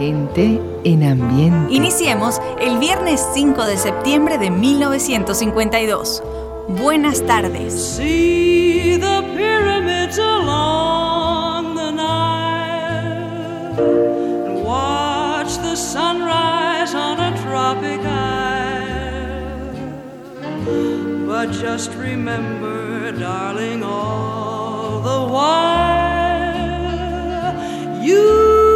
Gente en ambiente. Iniciemos el viernes 5 de septiembre de 1952. Buenas tardes. See the pyramids along the Nile and watch the sunrise on a tropic isle. But just remember, darling, all the while you.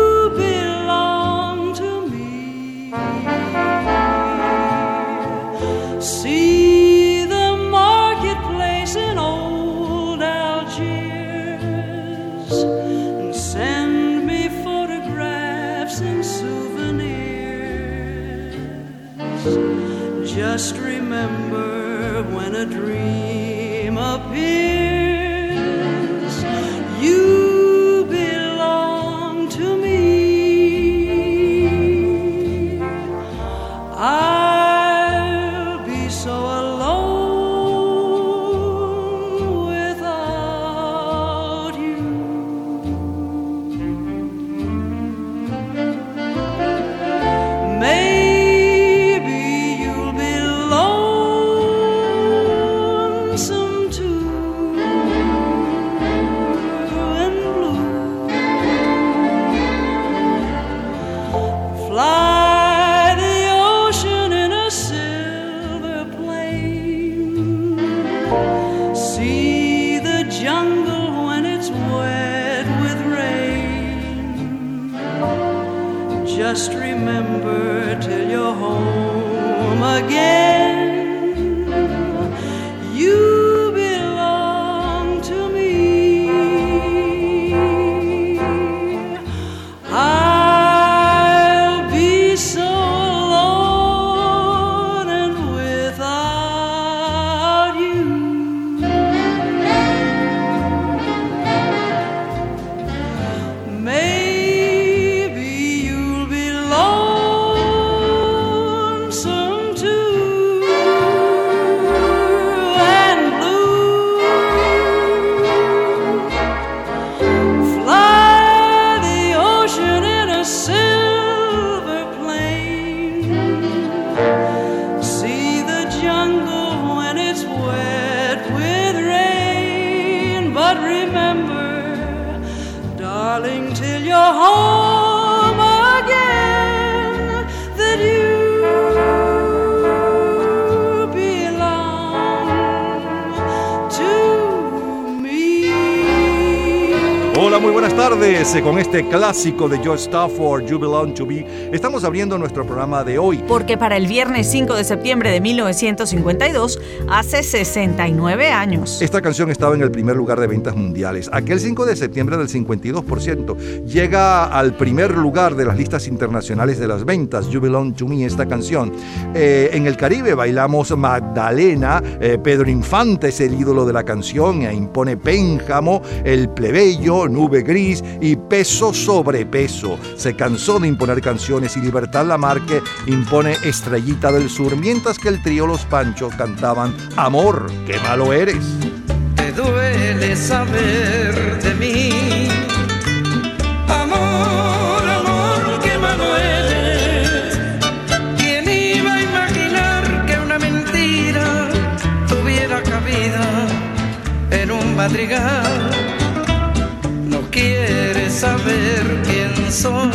13 con este clásico de George Stafford, You Belong to Me, estamos abriendo nuestro programa de hoy. Porque para el viernes 5 de septiembre de 1952, hace 69 años. Esta canción estaba en el primer lugar de ventas mundiales. Aquel 5 de septiembre del 52% llega al primer lugar de las listas internacionales de las ventas, You Belong to Me, esta canción. Eh, en el Caribe bailamos Magdalena, eh, Pedro Infante es el ídolo de la canción, e impone Pénjamo, El Plebeyo, Nube Gris y Peso sobre Peso. Se cansó de imponer canciones y Libertad Lamarque impone Estrellita del Sur, mientras que el trío Los Panchos cantaban Amor, qué malo eres. te duele saber de mí. Amor, amor, qué malo eres. ¿Quién iba a imaginar que una mentira tuviera cabida en un madrigal? No quieres saber quién soy.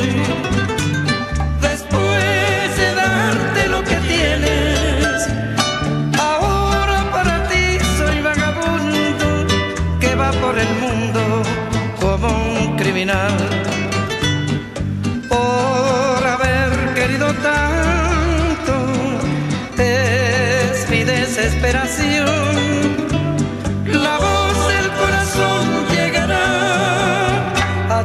Después de darte lo que tienes, Ahora para ti soy vagabundo que va por el mundo como un criminal. Por haber querido tanto es mi desesperación.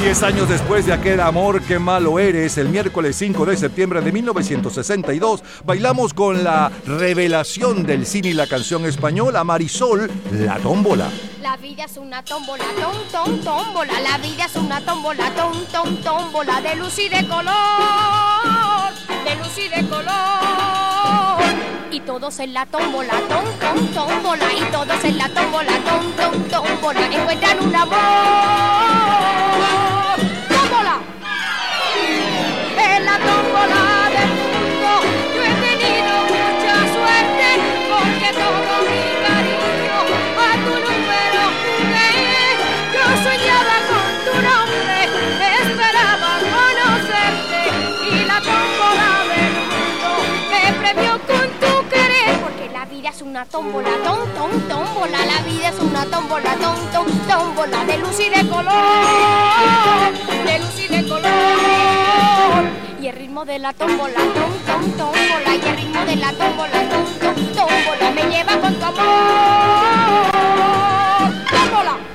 Diez años después de aquel amor que malo eres, el miércoles 5 de septiembre de 1962, bailamos con la revelación del cine y la canción española Marisol, La Tómbola. La vida es una tómbola, tom, tom, tómbola. La vida es una tómbola, tom, tom, tómbola. De luz y de color, de luz y de color. Y todos en la tómbola, tom, tom, tómbola. Y todos en la tómbola, tom, tom, tómbola. Encuentran un amor. ¡Tómbola! En la tómbola del mundo yo he tenido mucha suerte porque todo es una tómbola, tom, tómbola. La vida es una tómbola, tom, tómbola de luz y de color, de luz y de color. Y el ritmo de la tómbola, tom, tómbola. Y el ritmo de la tómbola, tom, tom, tómbola. Me lleva con tu amor.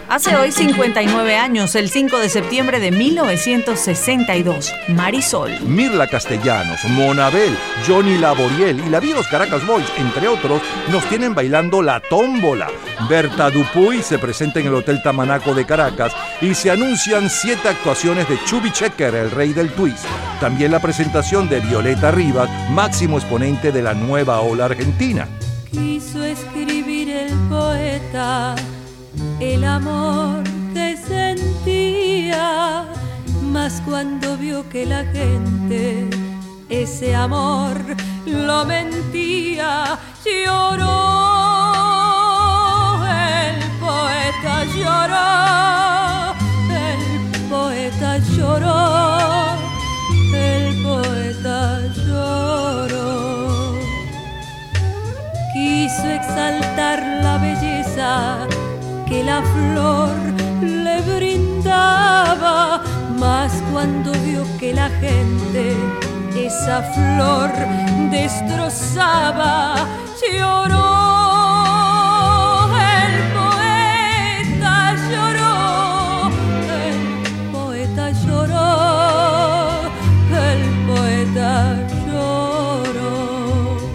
Hace hoy 59 años, el 5 de septiembre de 1962, Marisol. Mirla Castellanos, Monabel, Johnny Laboriel y la Viros Caracas Boys, entre otros, nos tienen bailando la tómbola. Berta Dupuy se presenta en el Hotel Tamanaco de Caracas y se anuncian siete actuaciones de Chubby Checker, el rey del twist. También la presentación de Violeta Rivas, máximo exponente de la nueva ola argentina. quiso escribir el poeta el amor que sentía, mas cuando vio que la gente ese amor lo mentía, lloró, el poeta lloró, el poeta lloró, el poeta lloró. Quiso exaltar la belleza que la flor le brindaba, mas cuando vio que la gente esa flor destrozaba, lloró.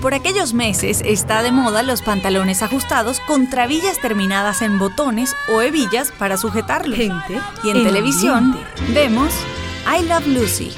Por aquellos meses está de moda los pantalones ajustados con trabillas terminadas en botones o hebillas para sujetarlos. Gente y en en televisión vemos I Love Lucy.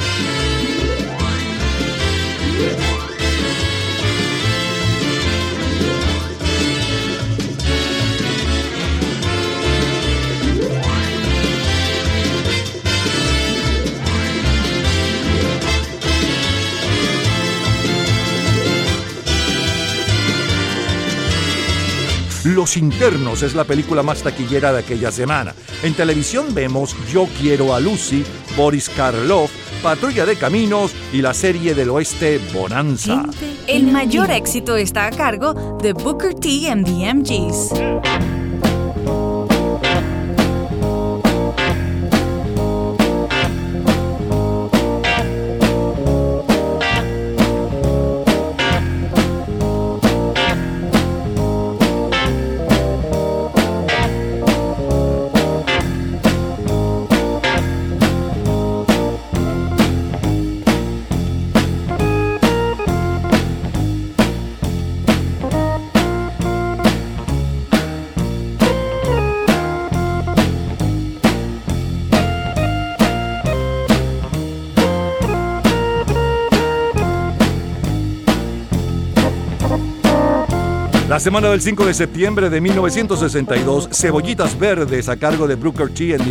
Los Internos es la película más taquillera de aquella semana. En televisión vemos Yo quiero a Lucy, Boris Karloff, Patrulla de Caminos y la serie del oeste Bonanza. El mayor éxito está a cargo de Booker T and the MGs. Semana del 5 de septiembre de 1962, Cebollitas Verdes a cargo de Brooker T en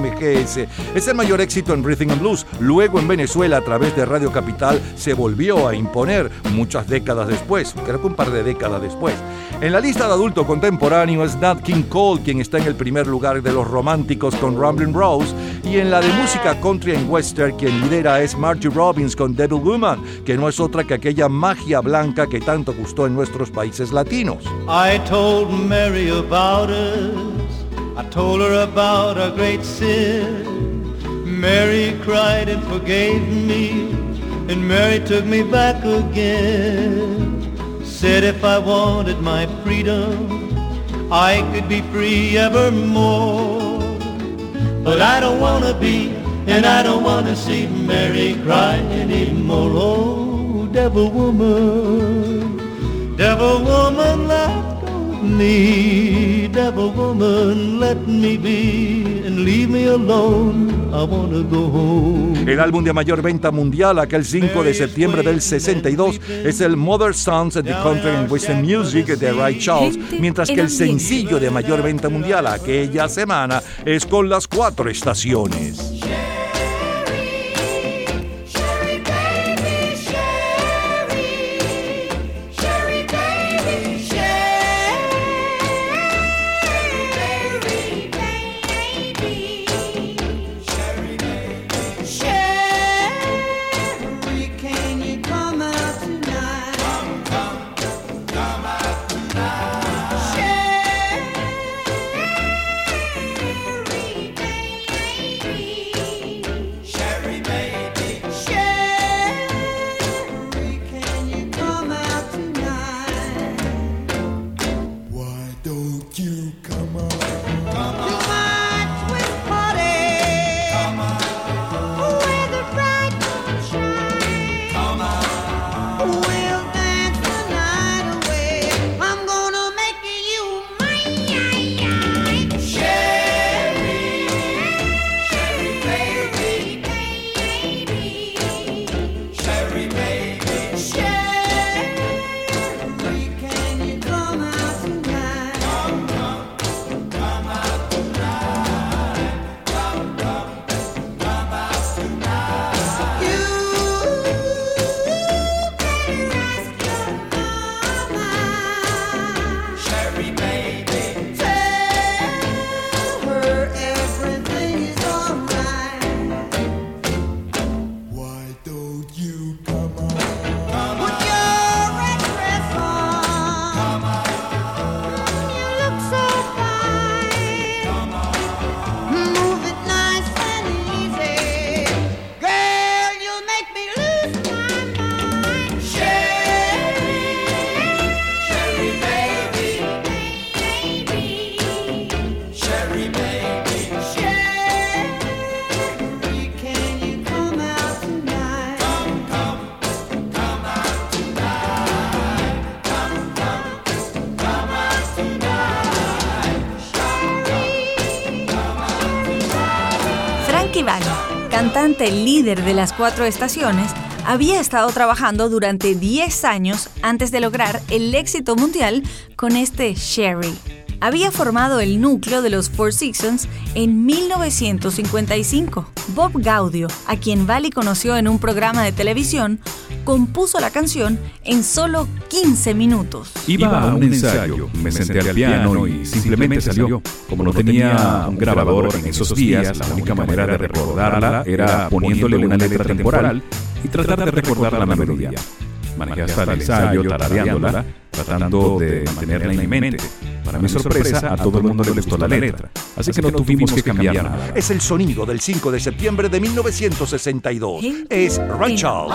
MGS es el mayor éxito en Rhythm and Blues. Luego en Venezuela a través de Radio Capital se volvió a imponer muchas décadas después, creo que un par de décadas después. En la lista de adulto contemporáneo es Nat King Cole quien está en el primer lugar de los románticos con Ramblin' Rose y en la de música country and western quien lidera es Margie Robbins con Devil Woman, que no es otra que aquella magia blanca que tanto gustó en nuestros países latinos. I told Mary about us. I told her about our great sin. Mary cried and forgave me. And Mary took me back again. Said if I wanted my freedom, I could be free evermore. But I don't wanna be, and I don't wanna see Mary cry anymore. Oh, devil woman. Devil woman, let go of me. Devil woman, let me be and leave me alone. I wanna go home. El álbum de mayor venta mundial aquel 5 de septiembre del 62 es el Mother Sons of the Country and Western Music de Ray Charles, mientras que el sencillo de mayor venta mundial aquella semana es con las cuatro estaciones. Cantante líder de las cuatro estaciones, había estado trabajando durante 10 años antes de lograr el éxito mundial con este Sherry. Había formado el núcleo de los Four Seasons en 1955. Bob Gaudio, a quien Valli conoció en un programa de televisión, compuso la canción en solo 15 minutos. Iba a un ensayo, me senté al piano y simplemente salió. Como no tenía un grabador en esos días, la única manera de recordarla era poniéndole una letra temporal y tratar de recordar la melodía. Manejé hasta el ensayo tarareándola, tratando de mantenerla en mi mente. Para mi sorpresa, a todo el mundo le gustó la letra, así que no tuvimos que cambiar nada. Es el sonido del 5 de septiembre de 1962. Es Ray Charles.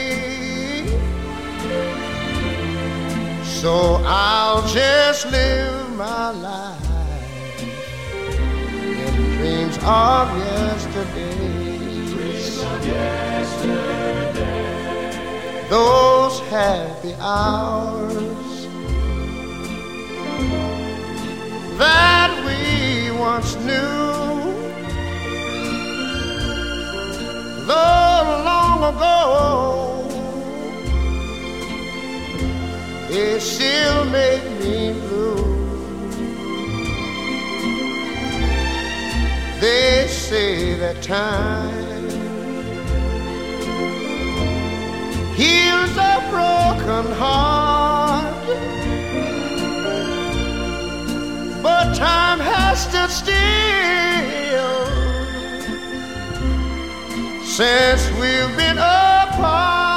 So I'll just live my life in dreams of yesterday. Dreams of yesterday. Those happy hours that we once knew. Though long ago it still make me blue. They say that time heals a broken heart, but time has stood still since we've been apart.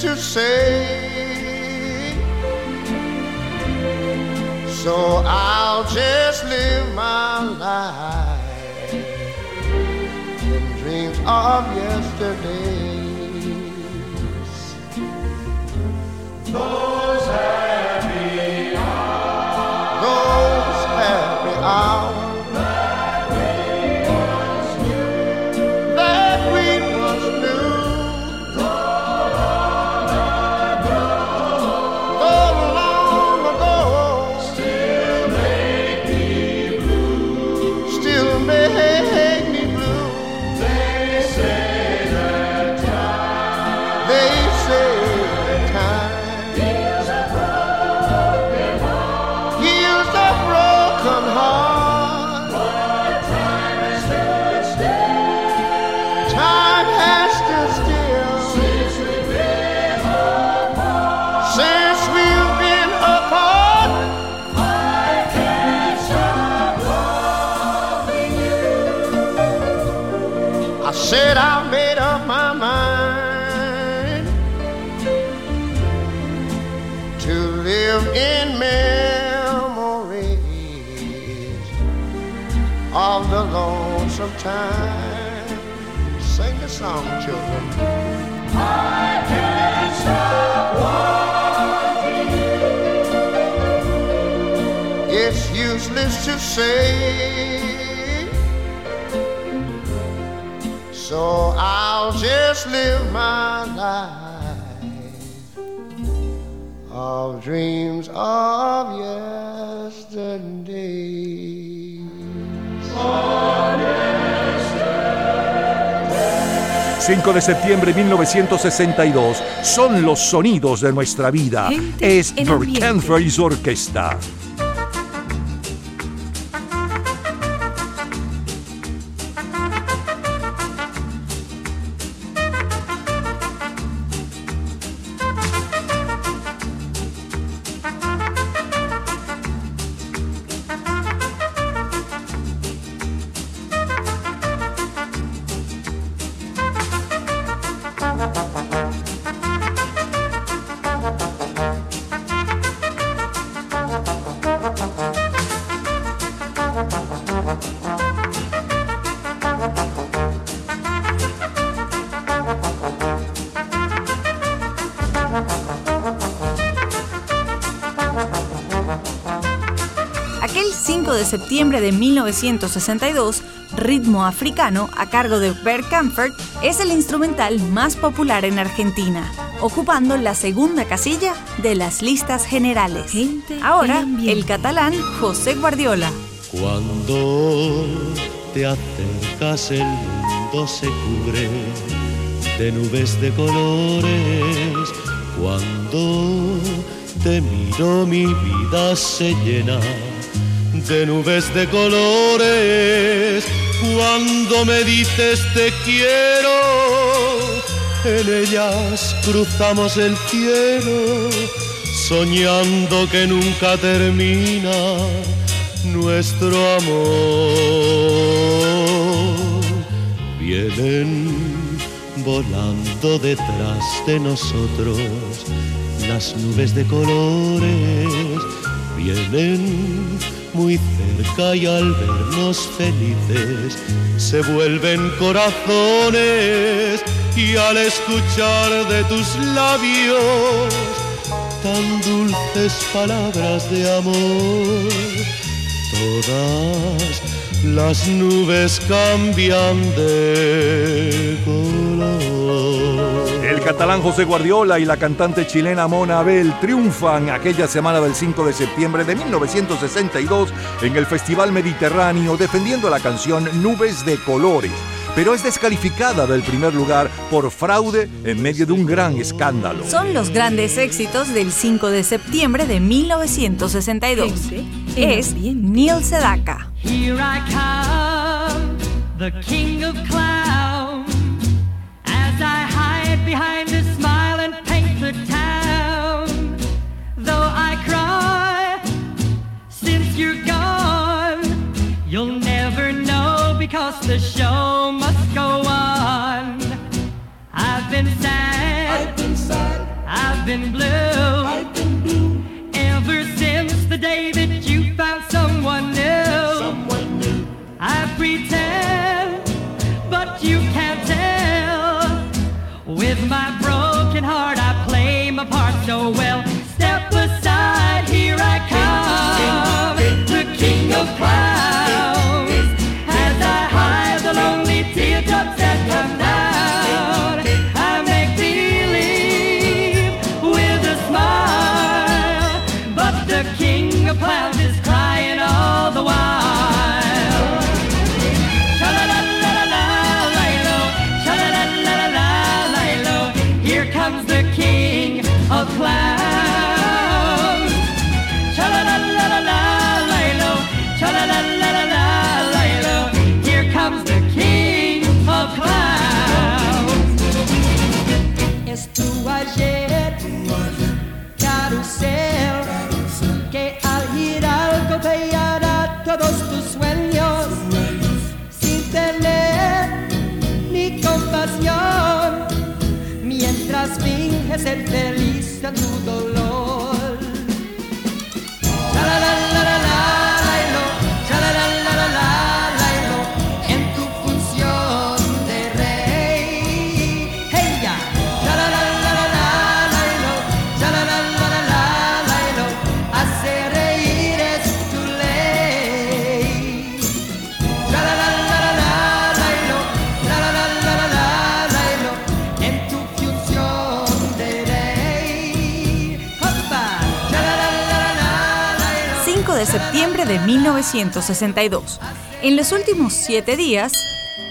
To say. So I'll just live my life in dreams of yesterdays. Time. Sing the song, children. I can't stop wanting you. It's useless to say. So I'll just live my life of dreams of yesterday. 5 de septiembre de 1962 son los sonidos de nuestra vida. Gente es Bert. Canfrey's Orquesta. De 1962, Ritmo Africano, a cargo de Bert Comfort, es el instrumental más popular en Argentina, ocupando la segunda casilla de las listas generales. Ahora, el catalán José Guardiola. Cuando te acercas el mundo se cubre de nubes de colores. Cuando te miro mi vida se llena de nubes de colores. Cuando me dices te quiero, en ellas cruzamos el cielo, soñando que nunca termina nuestro amor. Vienen volando detrás de nosotros las nubes de colores, vienen muy cerca y al vernos felices se vuelven corazones y al escuchar de tus labios tan dulces palabras de amor, todas las nubes cambian de color. Catalán José Guardiola y la cantante chilena Mona Abel triunfan aquella semana del 5 de septiembre de 1962 en el Festival Mediterráneo defendiendo la canción Nubes de Colores, pero es descalificada del primer lugar por fraude en medio de un gran escándalo. Son los grandes éxitos del 5 de septiembre de 1962. Es Neil Sedaka. Here I come, the king of clowns, been sad, I've been sad, I've been blue, de 1962. En los últimos siete días,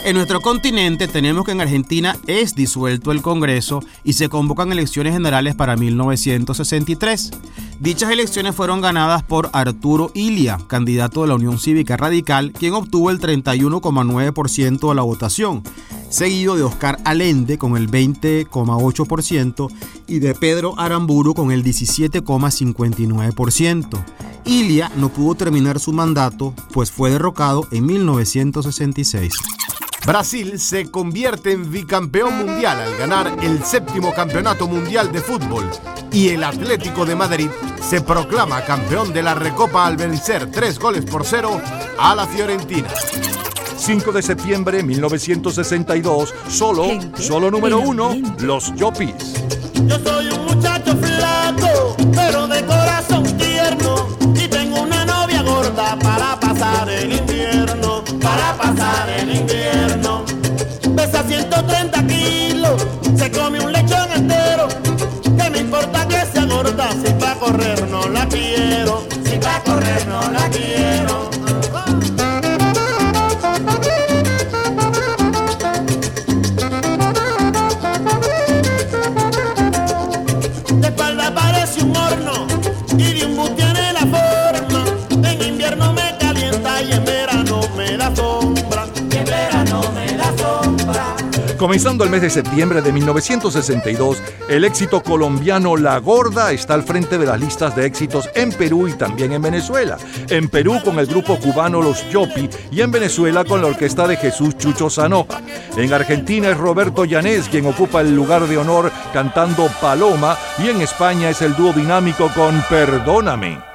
En nuestro continente tenemos que en Argentina es disuelto el Congreso y se convocan elecciones generales para 1963. Dichas elecciones fueron ganadas por Arturo Ilia, candidato de la Unión Cívica Radical, quien obtuvo el 31,9% de la votación, seguido de Oscar Allende con el 20,8% y de Pedro Aramburu con el 17,59%. Ilia no pudo terminar su mandato, pues fue derrocado en 1966. Brasil se convierte en bicampeón mundial al ganar el séptimo campeonato mundial de fútbol y el Atlético de Madrid se proclama campeón de la Recopa al vencer tres goles por cero a la Fiorentina. 5 de septiembre 1962, solo, solo número uno, los Yopis. Yo soy un muchacho flaco, pero de corazón tierno. Y tengo una novia gorda para pasar el invierno. Para pasar el invierno. Correr no la quiero. Si pa' correr no la quiero. Comenzando el mes de septiembre de 1962, el éxito colombiano La Gorda está al frente de las listas de éxitos en Perú y también en Venezuela. En Perú con el grupo cubano Los Yopi y en Venezuela con la orquesta de Jesús Chucho Zanoja. En Argentina es Roberto Llanés quien ocupa el lugar de honor cantando Paloma y en España es el dúo dinámico con Perdóname.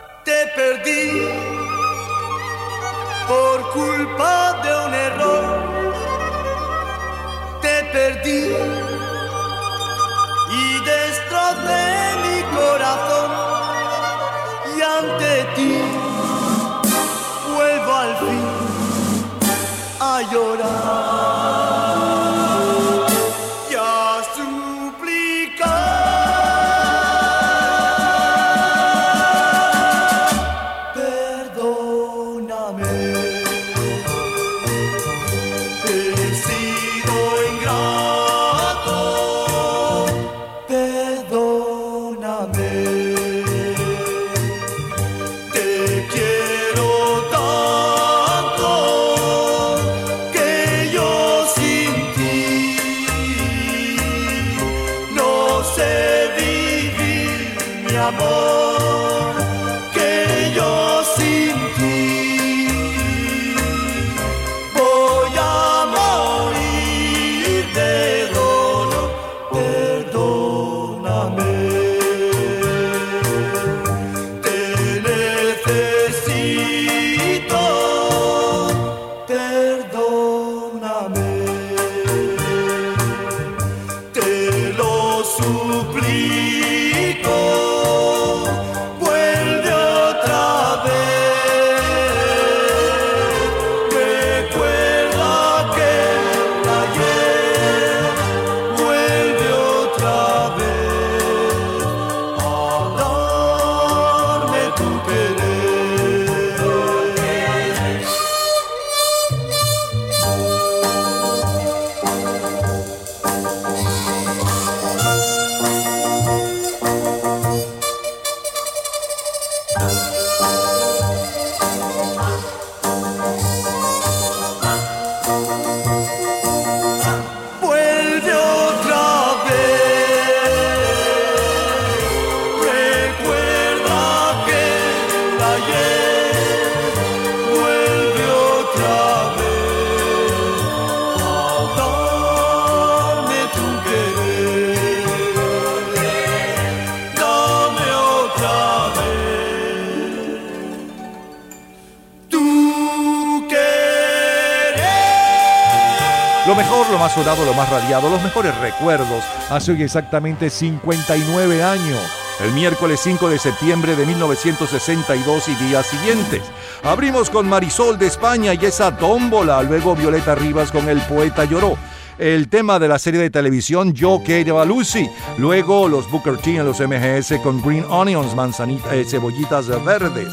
Sonado, lo más radiado, los mejores recuerdos. Hace hoy exactamente 59 años. El miércoles 5 de septiembre de 1962 y días siguientes. Abrimos con Marisol de España y esa tómbola. Luego Violeta Rivas con El Poeta Lloró. El tema de la serie de televisión Yo Quiero Lucy. Luego los Booker T en los MGS con Green Onions, manzanitas, eh, cebollitas verdes.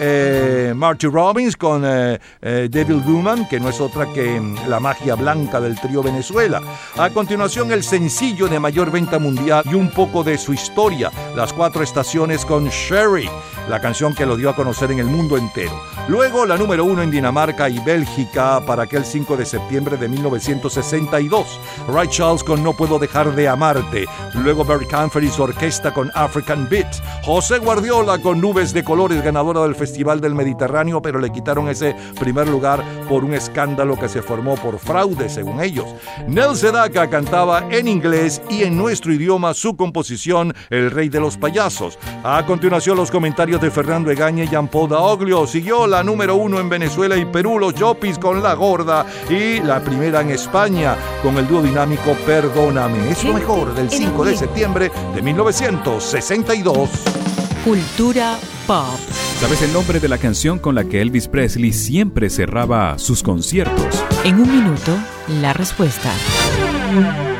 Eh, Marty Robbins con eh, eh, Devil Woman, que no es otra que mm, la magia blanca del trío Venezuela. A continuación, el sencillo de mayor venta mundial y un poco de su historia, Las Cuatro Estaciones con Sherry, la canción que lo dio a conocer en el mundo entero. Luego, la número uno en Dinamarca y Bélgica para aquel 5 de septiembre de 1962. Ray Charles con No Puedo Dejar de Amarte. Luego, Barry Canfer su orquesta con African Beat. José Guardiola con Nubes de Colores, ganadora del Festival del Mediterráneo, pero le quitaron ese primer lugar por un escándalo que se formó por fraude, según ellos. Nel Sedaka cantaba en inglés y en nuestro idioma su composición El Rey de los Payasos. A continuación, los comentarios de Fernando Egaña y Jean-Paul Daoglio. Siguió la número uno en Venezuela y Perú, los Yopis con La Gorda. Y la primera en España con el dúo dinámico Perdóname. Es lo mejor del 5 de septiembre de 1962. Cultura pop. ¿Sabes el nombre de la canción con la que Elvis Presley siempre cerraba sus conciertos? En un minuto, la respuesta.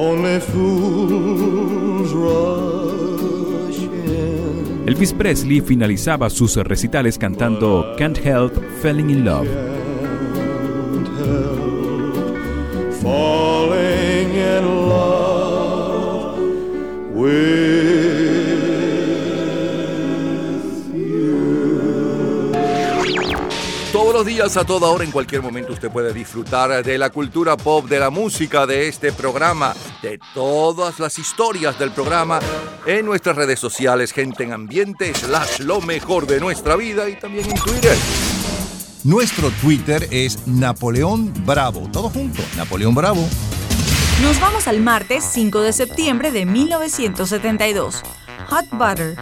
only fools rush in. Elvis Presley finalizaba sus recitales cantando Can't Help Falling in Love. Falling in love with los días, a toda hora, en cualquier momento, usted puede disfrutar de la cultura pop, de la música, de este programa, de todas las historias del programa en nuestras redes sociales, gente en ambiente, slash lo mejor de nuestra vida y también en Twitter. Nuestro Twitter es Napoleón Bravo. Todo junto, Napoleón Bravo. Nos vamos al martes 5 de septiembre de 1972. Hot Butter.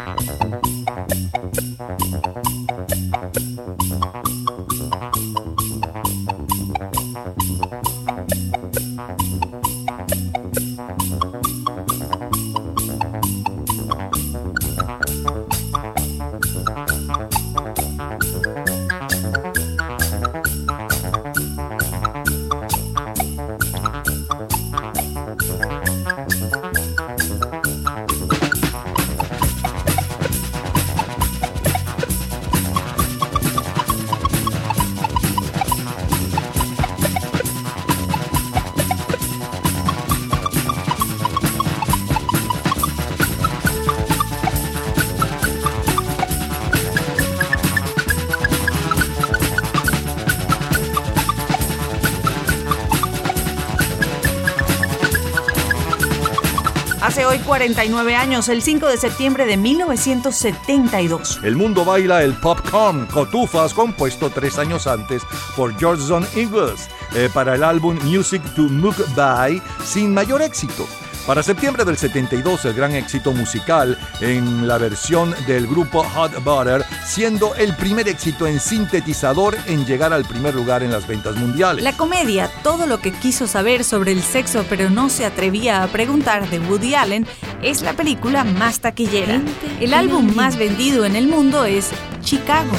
49 años, el 5 de septiembre de 1972. El mundo baila el popcorn, cotufas, compuesto tres años antes por George John Ingles eh, para el álbum Music to Mook By, sin mayor éxito. Para septiembre del 72, el gran éxito musical en la versión del grupo Hot Butter, siendo el primer éxito en sintetizador en llegar al primer lugar en las ventas mundiales. La comedia Todo lo que quiso saber sobre el sexo pero no se atrevía a preguntar de Woody Allen es la película más taquillera. El álbum más vendido en el mundo es Chicago.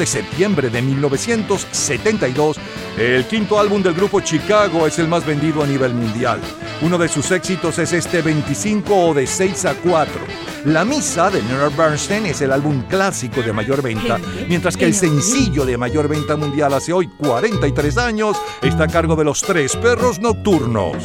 De septiembre de 1972, el quinto álbum del grupo Chicago es el más vendido a nivel mundial. Uno de sus éxitos es este 25 o de 6 a 4. La Misa de Leonard Bernstein es el álbum clásico de mayor venta, mientras que el sencillo de mayor venta mundial hace hoy 43 años está a cargo de los Tres Perros Nocturnos.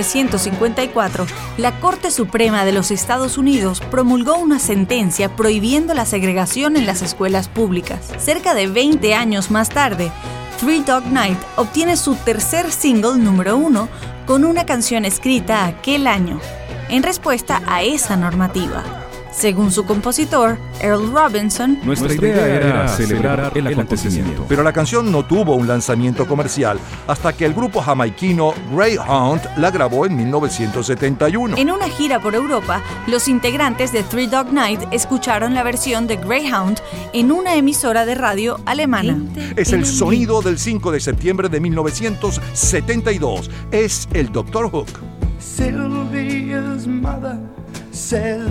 1954, la Corte Suprema de los Estados Unidos promulgó una sentencia prohibiendo la segregación en las escuelas públicas. Cerca de 20 años más tarde, Three Dog Night obtiene su tercer single número uno con una canción escrita aquel año, en respuesta a esa normativa. Según su compositor, Earl Robinson, Nuestra idea era celebrar el acontecimiento. Pero la canción no tuvo un lanzamiento comercial hasta que el grupo jamaiquino Greyhound la grabó en 1971. En una gira por Europa, los integrantes de Three Dog Night escucharon la versión de Greyhound en una emisora de radio alemana. Es el sonido del 5 de septiembre de 1972. Es el Dr. Hook. Sylvia's mother says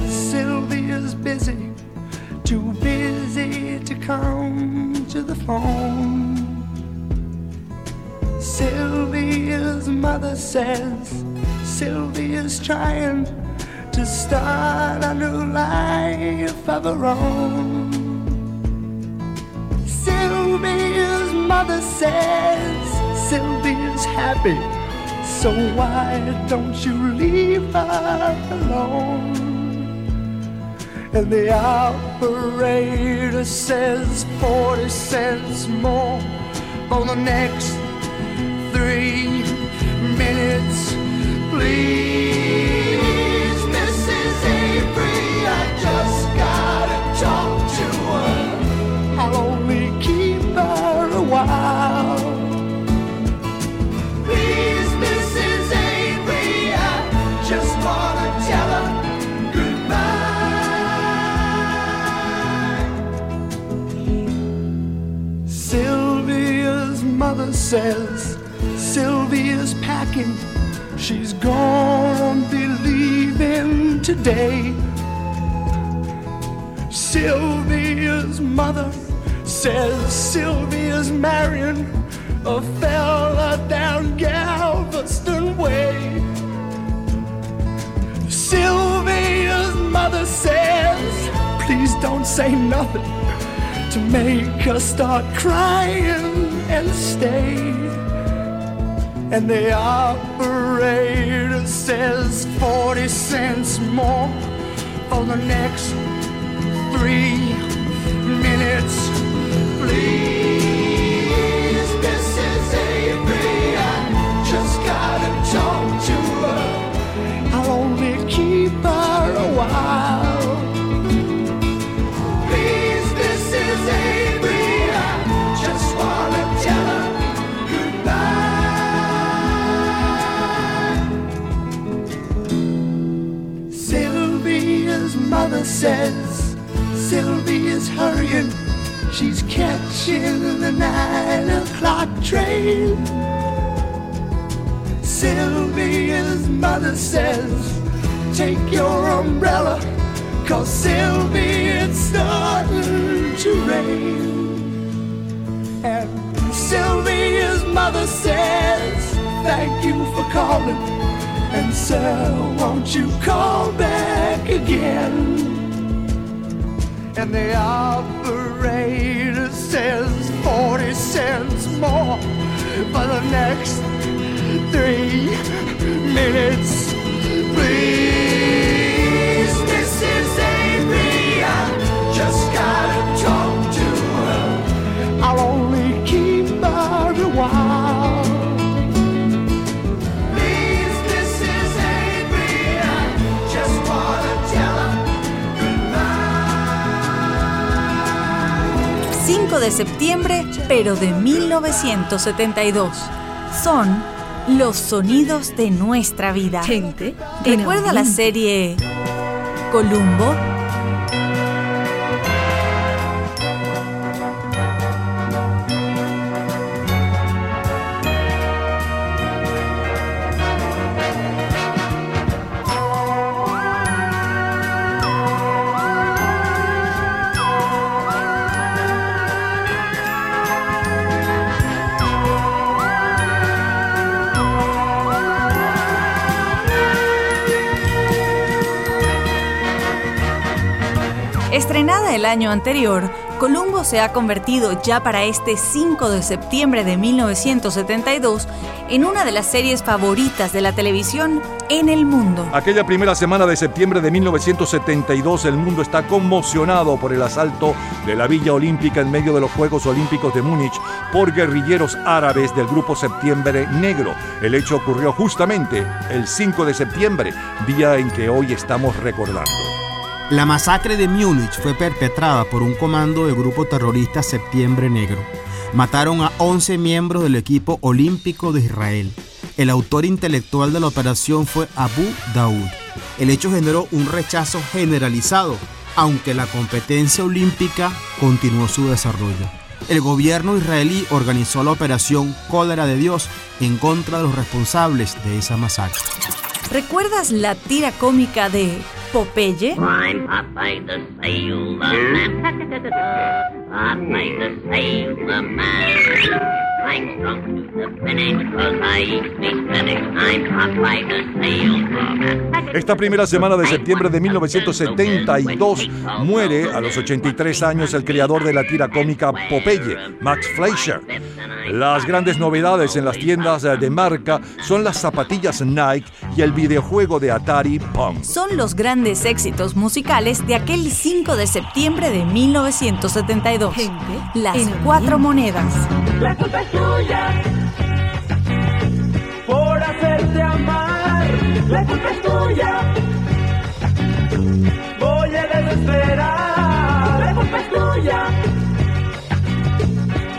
of own. Sylvia's mother says Sylvia's happy. So why don't you leave her alone? And the operator says 40 cents more for the next today. Sylvia's mother says Sylvia's marrying a fella down Galveston Way. Sylvia's mother says, please don't say nothing to make her start crying and stay. And the operator says 40 cents more for the next three minutes. Please, Mrs. Avery, I just gotta talk to her. I'll only keep her a while. Says Sylvia's hurrying. She's catching the nine o'clock train. Sylvia's mother says, Take your umbrella, cause Sylvia, it's starting to rain. And Sylvia's mother says, Thank you for calling. And sir, won't you call back again? And the operator says 40 cents more for the next three minutes. Please, Mrs. 5 de septiembre, pero de 1972. Son los sonidos de nuestra vida. Gente ¿Recuerda la serie Columbo? El año anterior, Columbo se ha convertido ya para este 5 de septiembre de 1972 en una de las series favoritas de la televisión en el mundo. Aquella primera semana de septiembre de 1972 el mundo está conmocionado por el asalto de la Villa Olímpica en medio de los Juegos Olímpicos de Múnich por guerrilleros árabes del grupo Septiembre Negro. El hecho ocurrió justamente el 5 de septiembre, día en que hoy estamos recordando. La masacre de Múnich fue perpetrada por un comando del grupo terrorista Septiembre Negro. Mataron a 11 miembros del equipo olímpico de Israel. El autor intelectual de la operación fue Abu Daoud. El hecho generó un rechazo generalizado, aunque la competencia olímpica continuó su desarrollo. El gobierno israelí organizó la operación Cólera de Dios en contra de los responsables de esa masacre. ¿Recuerdas la tira cómica de Popeye? I'm to the finish, cause I. I'm the Sailor Man. Esta primera semana de septiembre de 1972 muere a los 83 años el creador de la tira cómica Popeye, Max Fleischer. Las grandes novedades en las tiendas de marca son las zapatillas Nike y el videojuego de Atari Pong. Son los grandes éxitos musicales de aquel 5 de septiembre de 1972. Las cuatro monedas. La culpa es tuya por hacerte amar. La culpa es tuya. Voy a desesperar. La culpa es tuya.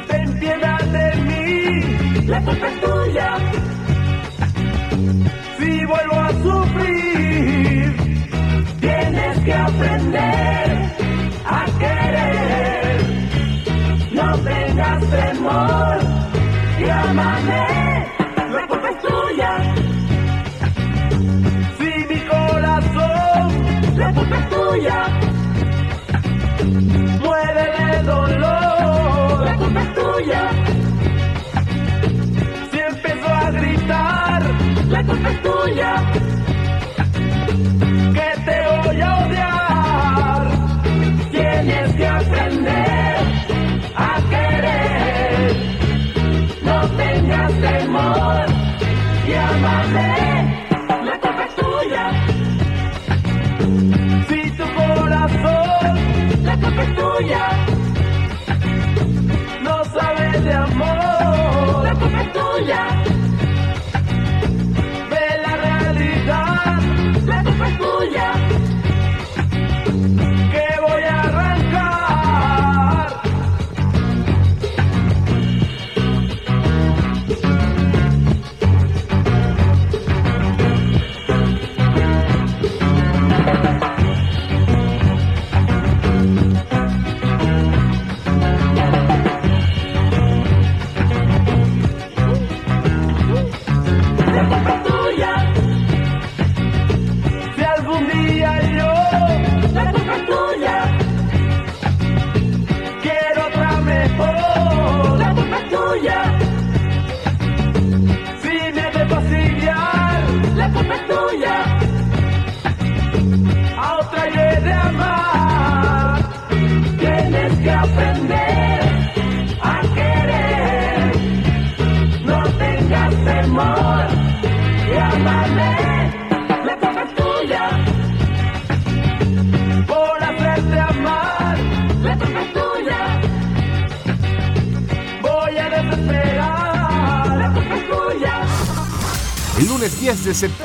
Ten piedad de mí. La culpa es tuya. Si vuelvo a sufrir, tienes que aprender tuya. Muere de dolor, la culpa es tuya. Si empezó a gritar, la culpa es tuya.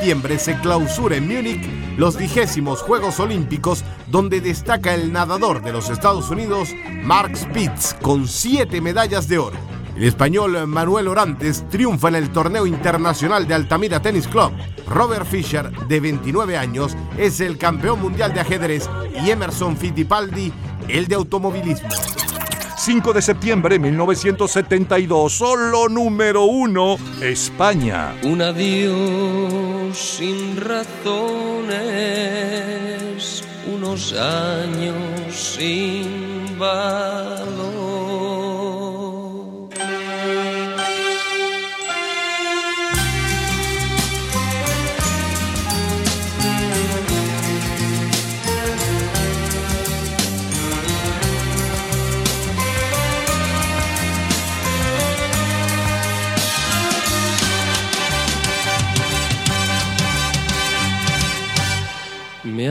Septiembre se clausura en Múnich los vigésimos Juegos Olímpicos, donde destaca el nadador de los Estados Unidos, Mark Spitz, con siete medallas de oro. El español Manuel Orantes triunfa en el torneo internacional de Altamira Tennis Club. Robert Fischer, de 29 años, es el campeón mundial de ajedrez y Emerson Fittipaldi, el de automovilismo. 5 de septiembre de 1972, solo número uno, España. Un adiós sin razones, unos años sin valor.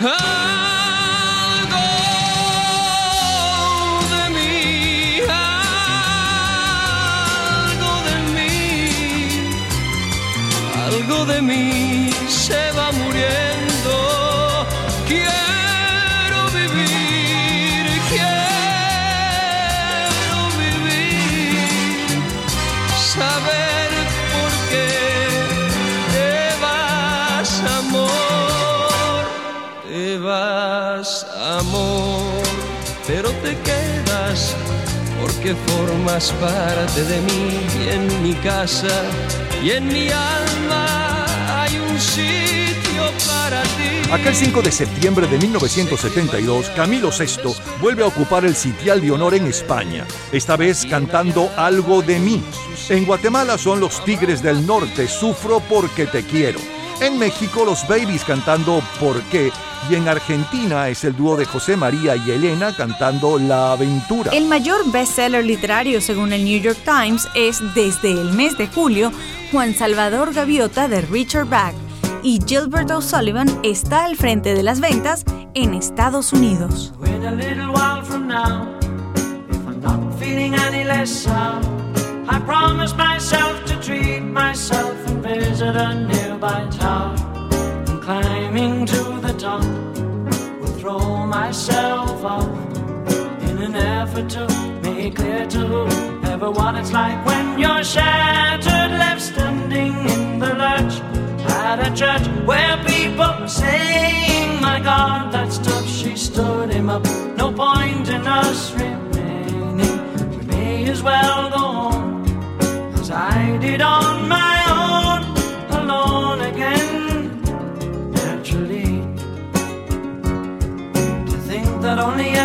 Algo de mí, algo de mí, algo de mí se te quedas porque formas parte de mí en mi casa y en mi alma hay un sitio para ti. Aquel 5 de septiembre de 1972, Camilo VI vuelve a ocupar el sitial de honor en España, esta vez cantando Algo de mí. En Guatemala son los Tigres del Norte, Sufro porque te quiero. En México los Babies cantando ¿Por qué? Y en Argentina es el dúo de José María y Elena cantando La Aventura. El mayor bestseller literario según el New York Times es desde el mes de julio Juan Salvador Gaviota de Richard Bach y Gilbert O'Sullivan está al frente de las ventas en Estados Unidos. I promise myself to treat myself and visit a nearby. Climbing to the top, will throw myself off in an effort to make clear to whoever what it's like when you're shattered, left standing in the lurch at a church where people are saying, My God, that stuff she stood him up. No point in us remaining. We may as well go home as I did on my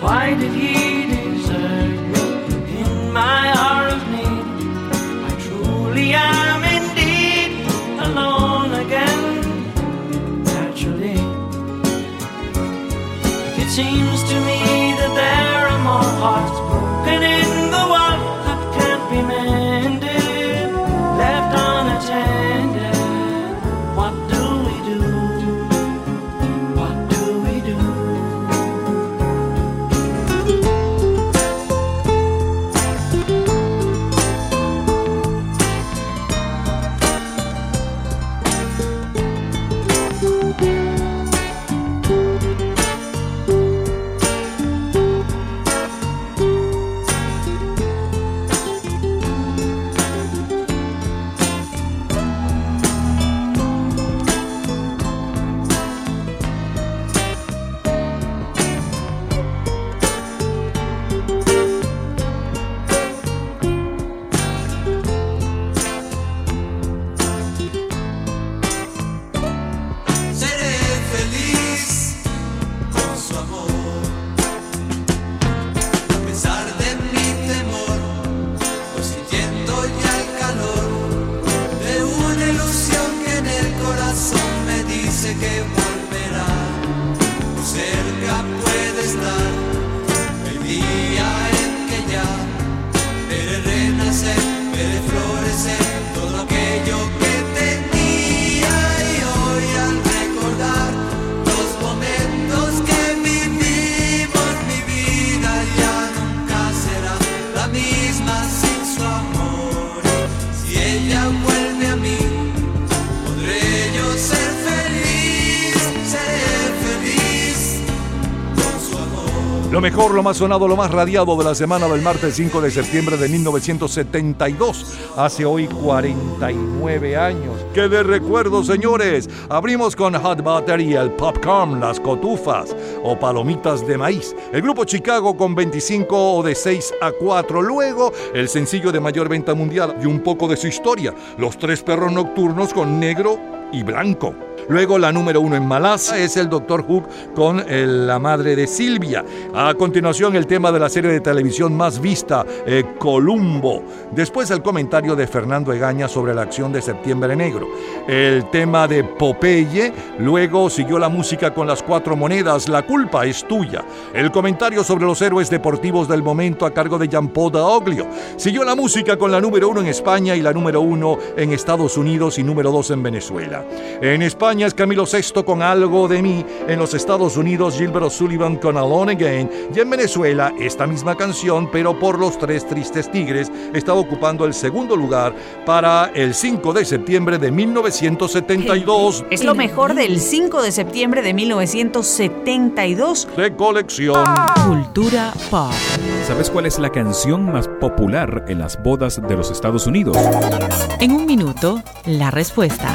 why did He desert me in my hour of need? I truly am indeed alone again. Naturally, it seems to me that there are more hearts broken in mejor, lo más sonado, lo más radiado de la semana del martes 5 de septiembre de 1972. Hace hoy 49 años. ¡Qué de recuerdo, señores! Abrimos con Hot Butter y el Popcorn, las cotufas o palomitas de maíz. El grupo Chicago con 25 o de 6 a 4. Luego, el sencillo de mayor venta mundial y un poco de su historia. Los tres perros nocturnos con negro y blanco. Luego la número uno en Malasia es el Dr. Hook con la madre de Silvia. A continuación el tema de la serie de televisión más vista, eh, Columbo. Después el comentario de Fernando Egaña sobre la acción de Septiembre Negro. El tema de Popeye. Luego siguió la música con las cuatro monedas, La culpa es tuya. El comentario sobre los héroes deportivos del momento a cargo de Jean-Paul Daoglio. Siguió la música con la número uno en España y la número uno en Estados Unidos y número dos en Venezuela. En España es Camilo VI con Algo de mí, en los Estados Unidos Gilbert Sullivan con Alone Again y en Venezuela esta misma canción, pero por los Tres Tristes Tigres, estaba ocupando el segundo lugar para el 5 de septiembre de 1972. Es lo mejor del 5 de septiembre de 1972. De colección. Cultura pop. ¿Sabes cuál es la canción más popular en las bodas de los Estados Unidos? En un minuto, la respuesta.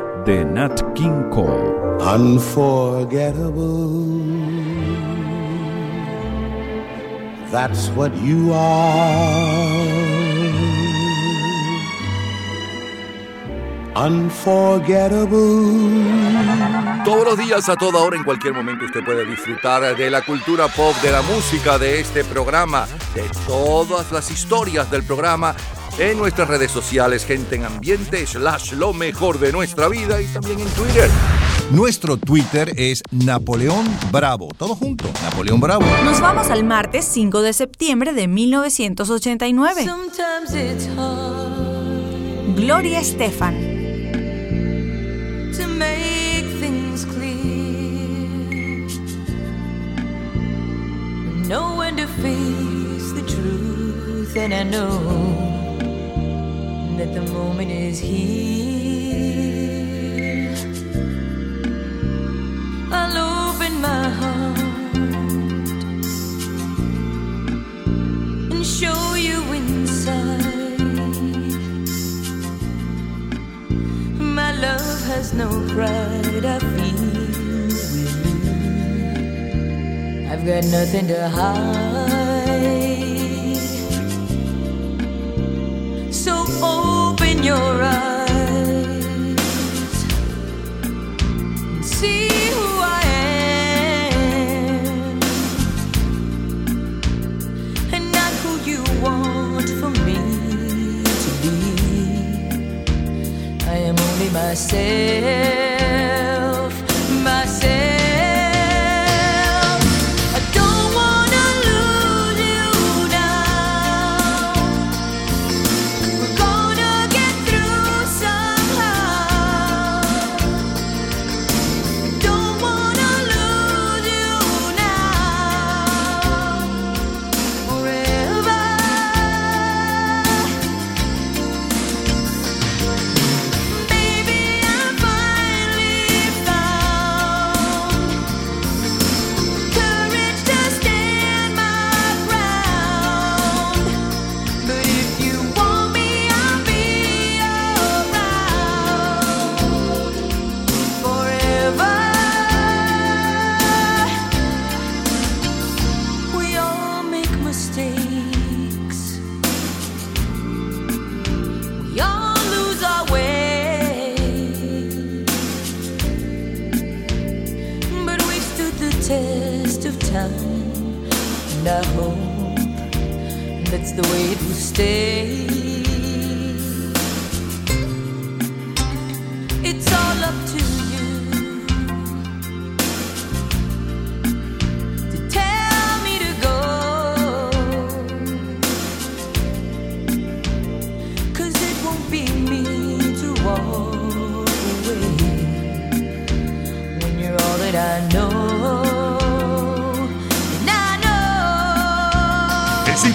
de Nat King Cole. Unforgettable. That's what you are. Unforgettable. Todos los días, a toda hora, en cualquier momento, usted puede disfrutar de la cultura pop, de la música, de este programa, de todas las historias del programa en nuestras redes sociales, gente en ambiente, slash lo mejor de nuestra vida y también en Twitter. Nuestro Twitter es Napoleón Bravo. Todo junto, Napoleón Bravo. Nos vamos al martes 5 de septiembre de 1989. Sometimes it's hard Gloria Estefan. to make things clear. Know when to face the truth, and I know that the moment is here. I'll open my heart and show you inside. My love has no pride, I feel with you. I've got nothing to hide. Open your eyes and see who I am and not who you want for me to be. I am only myself,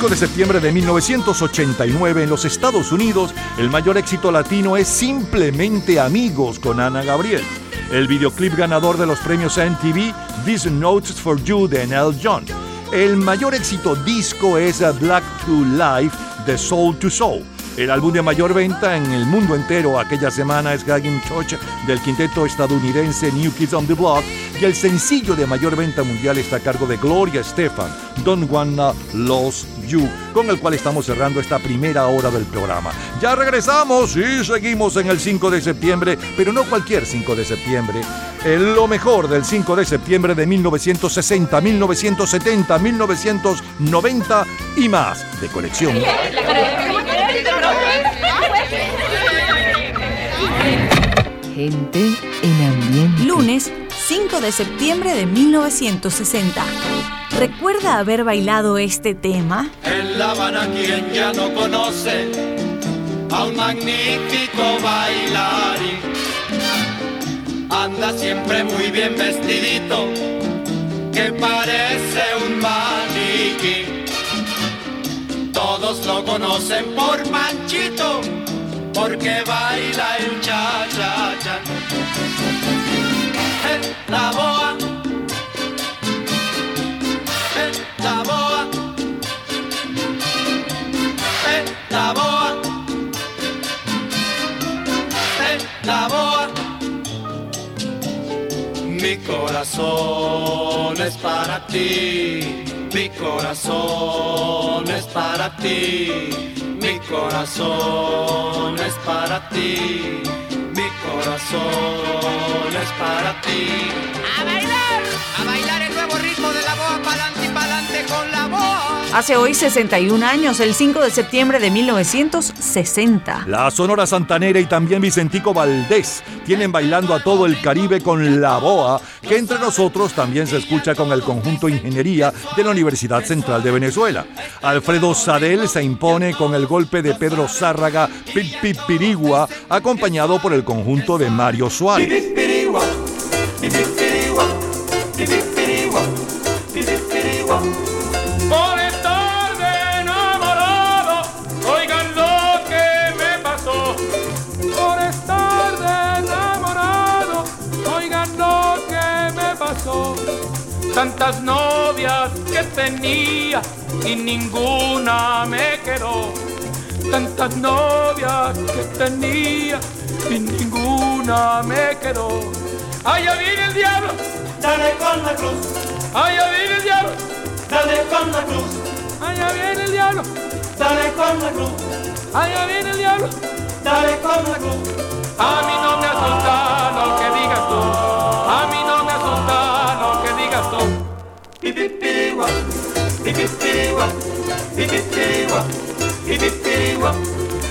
5 de septiembre de 1989 en los Estados Unidos, el mayor éxito latino es Simplemente Amigos con Ana Gabriel. El videoclip ganador de los premios MTV, These Notes for You de Nell John. El mayor éxito disco es Black to Life de Soul to Soul. El álbum de mayor venta en el mundo entero aquella semana es Gagging Touch del quinteto estadounidense New Kids on the Block y el sencillo de mayor venta mundial está a cargo de Gloria Estefan, Don't Wanna Lose You, con el cual estamos cerrando esta primera hora del programa. Ya regresamos y seguimos en el 5 de septiembre, pero no cualquier 5 de septiembre. El lo mejor del 5 de septiembre de 1960, 1970, 1990 y más de colección. Gente en ambiente. Lunes 5 de septiembre de 1960. ¿Recuerda haber bailado este tema? En La Habana quien ya no conoce a un magnífico bailarín. Anda siempre muy bien vestidito, que parece un maniquí. Todos lo conocen por Manchito, porque baila el cha-cha-cha. Mi corazón es para ti, mi corazón es para ti, mi corazón es para ti, corazón es para ti. ¡A bailar! ¡A bailar el nuevo ritmo de la boa! ¡Pa'lante Hace hoy 61 años, el 5 de septiembre de 1960. La Sonora Santanera y también Vicentico Valdés tienen bailando a todo el Caribe con la boa, que entre nosotros también se escucha con el conjunto Ingeniería de la Universidad Central de Venezuela. Alfredo Sadel se impone con el golpe de Pedro Zárraga Pip Pip Pirigua, acompañado por el conjunto de Mario Suárez. Tantas novias que tenía y ninguna me quedó. Tantas novias que tenía y ninguna me quedó. Allá viene el diablo, dale con la cruz. Allá viene el diablo, dale con la cruz. Allá viene el diablo, dale con la cruz. Allá viene el diablo, dale con la cruz. A mí no me asusta lo que digas tú. Pipipirigua, pipipirigua, pipipirigua, pipipirigua.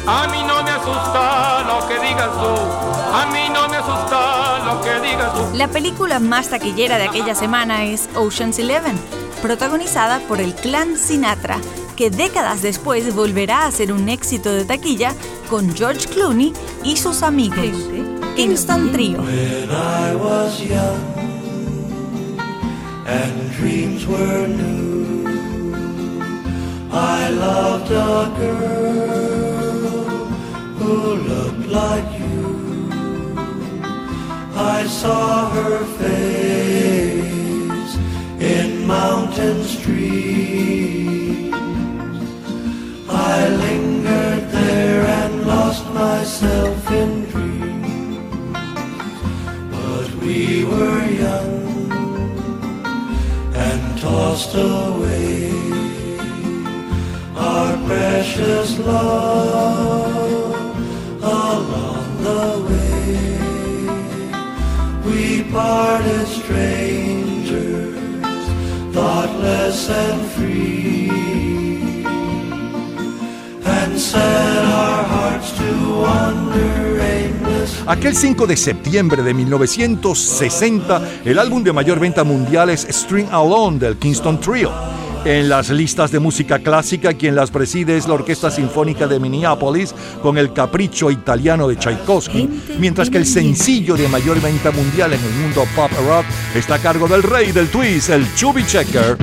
A mí no me asusta lo que digas tú. A mí no me asusta lo que digas tú. La película más taquillera de aquella semana es Ocean's Eleven, protagonizada por el clan Sinatra, que décadas después volverá a ser un éxito de taquilla con George Clooney y sus amigos. Kingston Trio. When I was young and dreams were new, I loved a girl who looked like you. I saw her face in mountain streets. I lingered there and lost myself in dreams. But we were young tossed away our precious love along the way. We parted strangers, thoughtless and free, Aquel 5 de septiembre de 1960, el álbum de mayor venta mundial es String Alone del Kingston Trio. En las listas de música clásica, quien las preside es la Orquesta Sinfónica de Minneapolis con el Capricho Italiano de Tchaikovsky, mientras que el sencillo de mayor venta mundial en el mundo pop rock está a cargo del rey del twist, el Chubby Checker.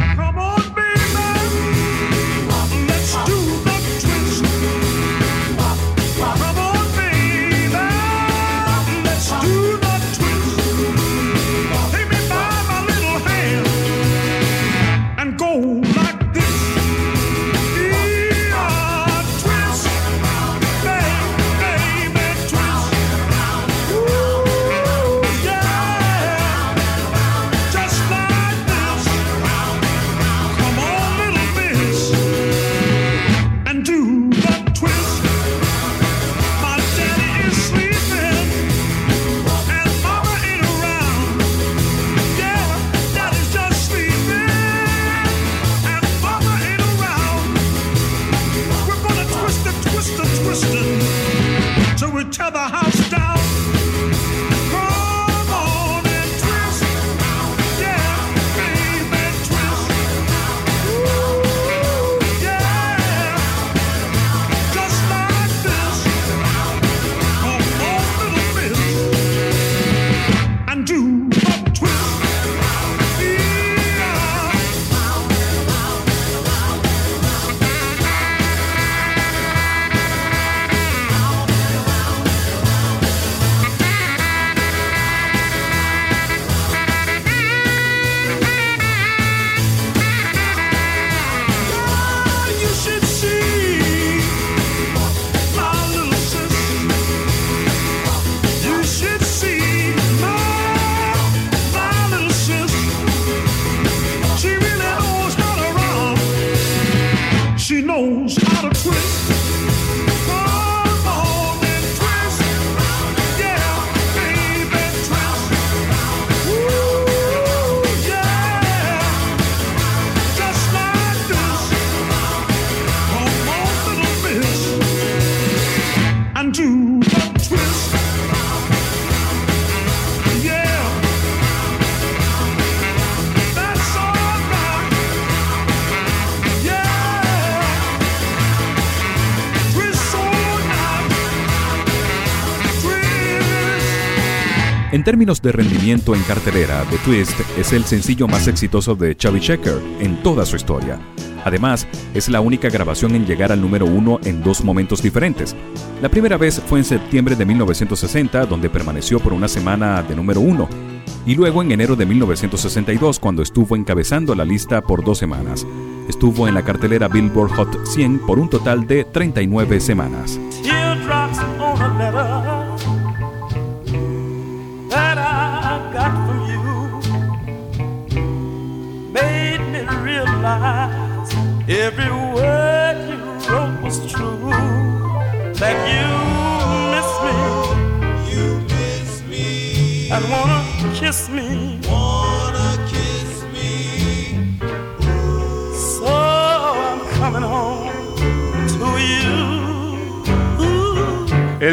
Términos de rendimiento en cartelera, The Twist es el sencillo más exitoso de Chubby Checker en toda su historia. Además, es la única grabación en llegar al número uno en dos momentos diferentes. La primera vez fue en septiembre de 1960, donde permaneció por una semana de número uno, y luego en enero de 1962, cuando estuvo encabezando la lista por dos semanas. Estuvo en la cartelera Billboard Hot 100 por un total de 39 semanas.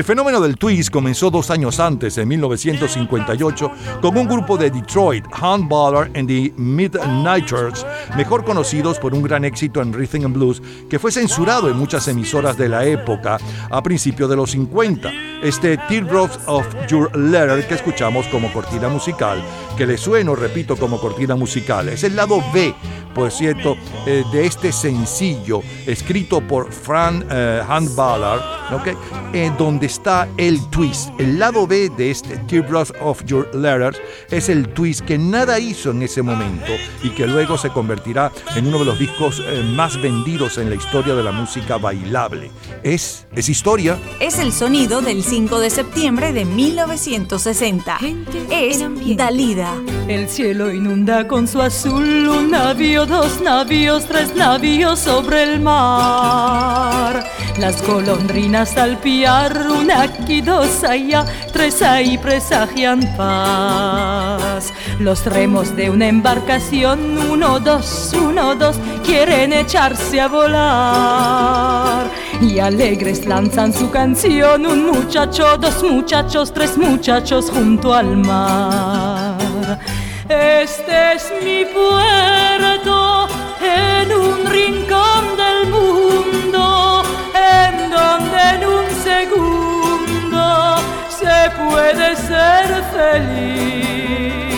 Fenómeno del twist comenzó dos años antes, en 1958, con un grupo de Detroit, Handballer and the Midnighters, mejor conocidos por un gran éxito en Rhythm and Blues, que fue censurado en muchas emisoras de la época a principios de los 50. Este Teardrops of Your Letter que escuchamos como cortina musical, que le sueno, repito, como cortina musical, es el lado B, por cierto, eh, de este sencillo escrito por Fran eh, Handballer, ¿ok? Eh, donde está el twist. El lado B de este Teardrops of Your Letters es el twist que nada hizo en ese momento y que luego se convertirá en uno de los discos eh, más vendidos en la historia de la música bailable. Es, es historia. Es el sonido del 5 de septiembre de 1960. Es Dalida. El cielo inunda con su azul un navío, dos navíos, tres navíos sobre el mar. Las golondrinas al piar, una aquí, dos allá, tres ahí presagian paz. Los remos de una embarcación, uno, dos, uno, dos, quieren echarse a volar. Y alegres lanzan su canción, un muchacho, dos muchachos, tres muchachos junto al mar. Este es mi puerto en un rincón del mundo, en donde en un segundo se puede ser feliz.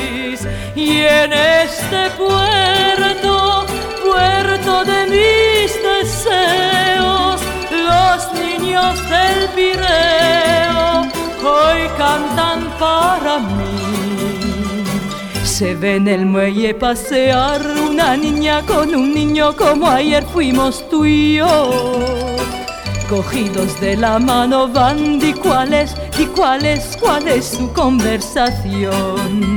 Y en este puerto, puerto de mis deseos, los niños del Pireo hoy cantan para mí. Se ve en el muelle pasear una niña con un niño como ayer fuimos tú y yo. Cogidos de la mano van, ¿y cuál es, y cuál es, cuál es su conversación?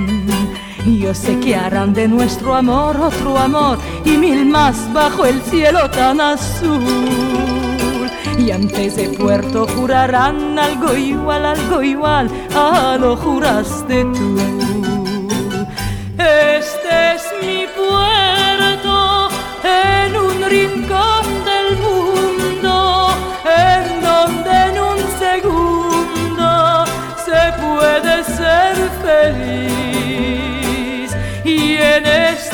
Yo sé que harán de nuestro amor otro amor y mil más bajo el cielo tan azul. Y antes de puerto jurarán algo igual, algo igual, a lo juraste tú. Este es mi puerto en un rincón del mundo, en donde en un segundo se puede ser feliz. Y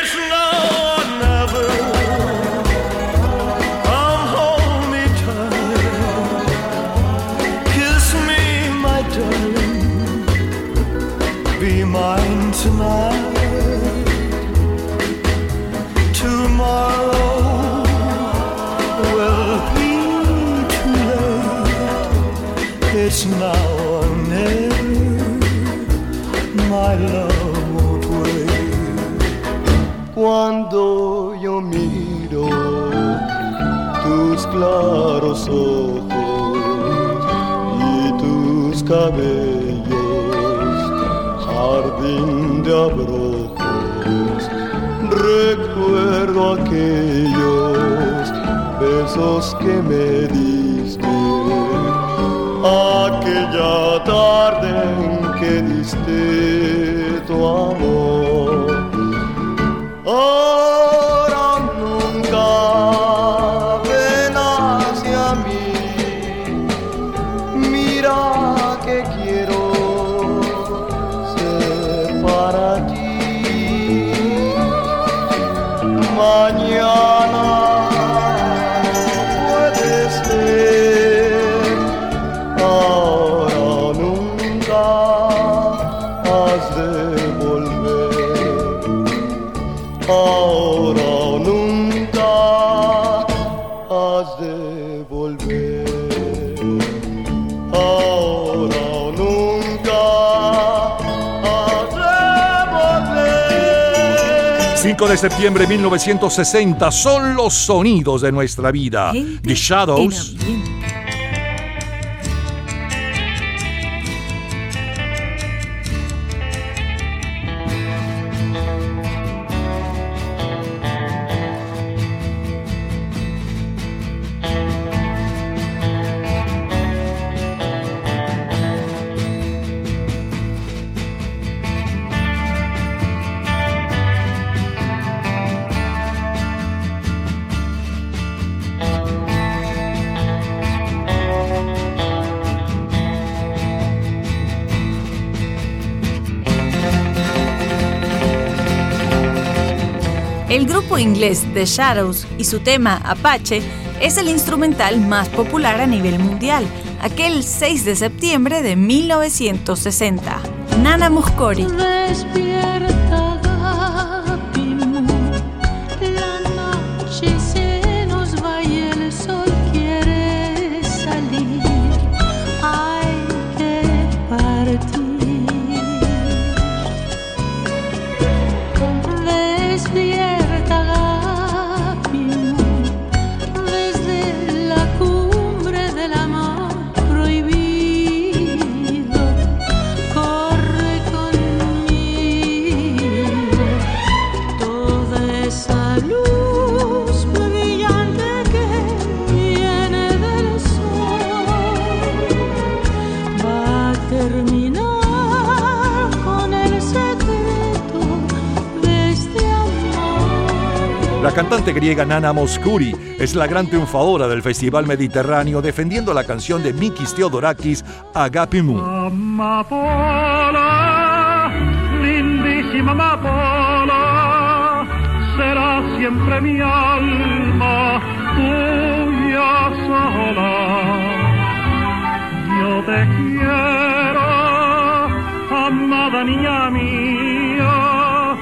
Claros ojos y tus cabellos, jardín de abrojos, recuerdo aquellos besos que me diste, aquella tarde en que diste tu amor. 5 de septiembre de 1960 son los sonidos de nuestra vida. The Shadows. Inglés The Shadows y su tema Apache es el instrumental más popular a nivel mundial, aquel 6 de septiembre de 1960. Nana Muscori. Cantante griega Nana Mouskouri es la gran triunfadora del Festival Mediterráneo defendiendo la canción de Mikis Theodorakis Agapimu. Amapola, lindísima amapola, será siempre mi alma tuya sola. Yo te quiero, amada niña mía,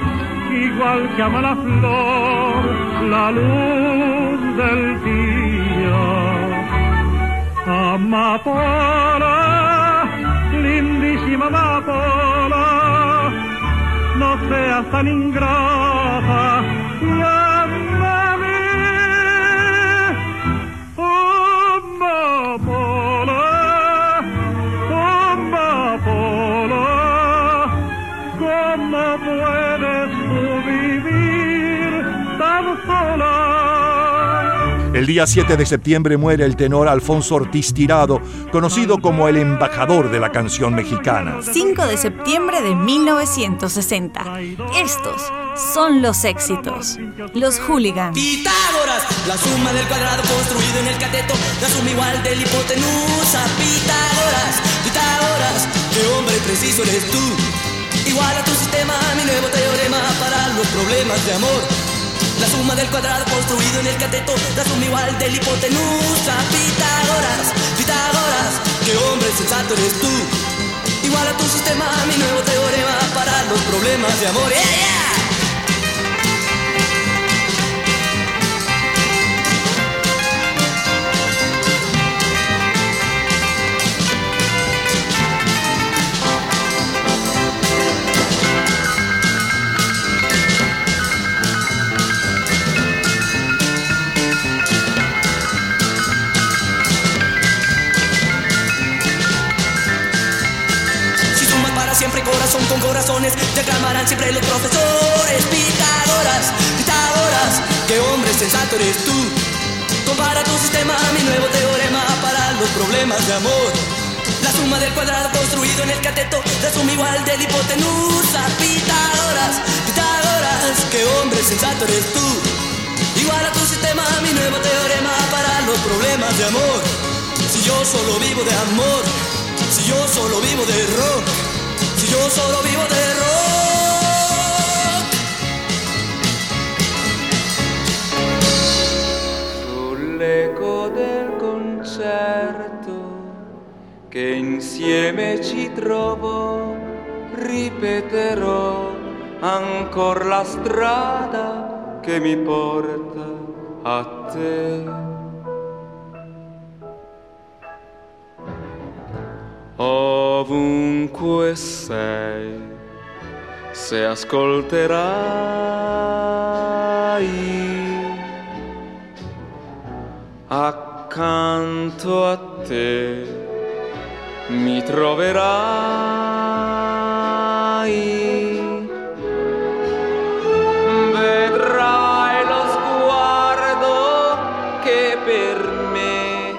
igual que ama la flor, la luz del día. Amapola, lindísima amapola, no seas tan ingrata, día 7 de septiembre muere el tenor Alfonso Ortiz Tirado, conocido como el embajador de la canción mexicana. 5 de septiembre de 1960. Estos son los éxitos. Los hooligans. Pitágoras, la suma del cuadrado construido en el cateto, la suma igual del hipotenusa. Pitágoras, Pitágoras, qué hombre preciso eres tú. Igual a tu sistema, mi nuevo teorema para los problemas de amor. La suma del cuadrado construido en el cateto, la suma igual del hipotenusa. Pitágoras, Pitágoras, qué hombre sensato eres tú. Igual a tu sistema, mi nuevo teorema para los problemas de amor. ¡Yeah, yeah! Corazón con corazones, te aclamarán siempre los profesores. Pitágoras, Pitágoras, qué hombre sensato eres tú. Compara tu sistema a mi nuevo teorema para los problemas de amor. La suma del cuadrado construido en el cateto, la suma igual del hipotenusa. Pitágoras, Pitágoras, qué hombre sensato eres tú. Igual a tu sistema mi nuevo teorema para los problemas de amor. Si yo solo vivo de amor, si yo solo vivo de rock, yo solo vivo de. Sull'eco del concerto che insieme ci trovo, ripeterò ancora la strada che mi porta a te. Ovunque sei, se ascolterai accanto a te mi troverai. Vedrai lo sguardo che per me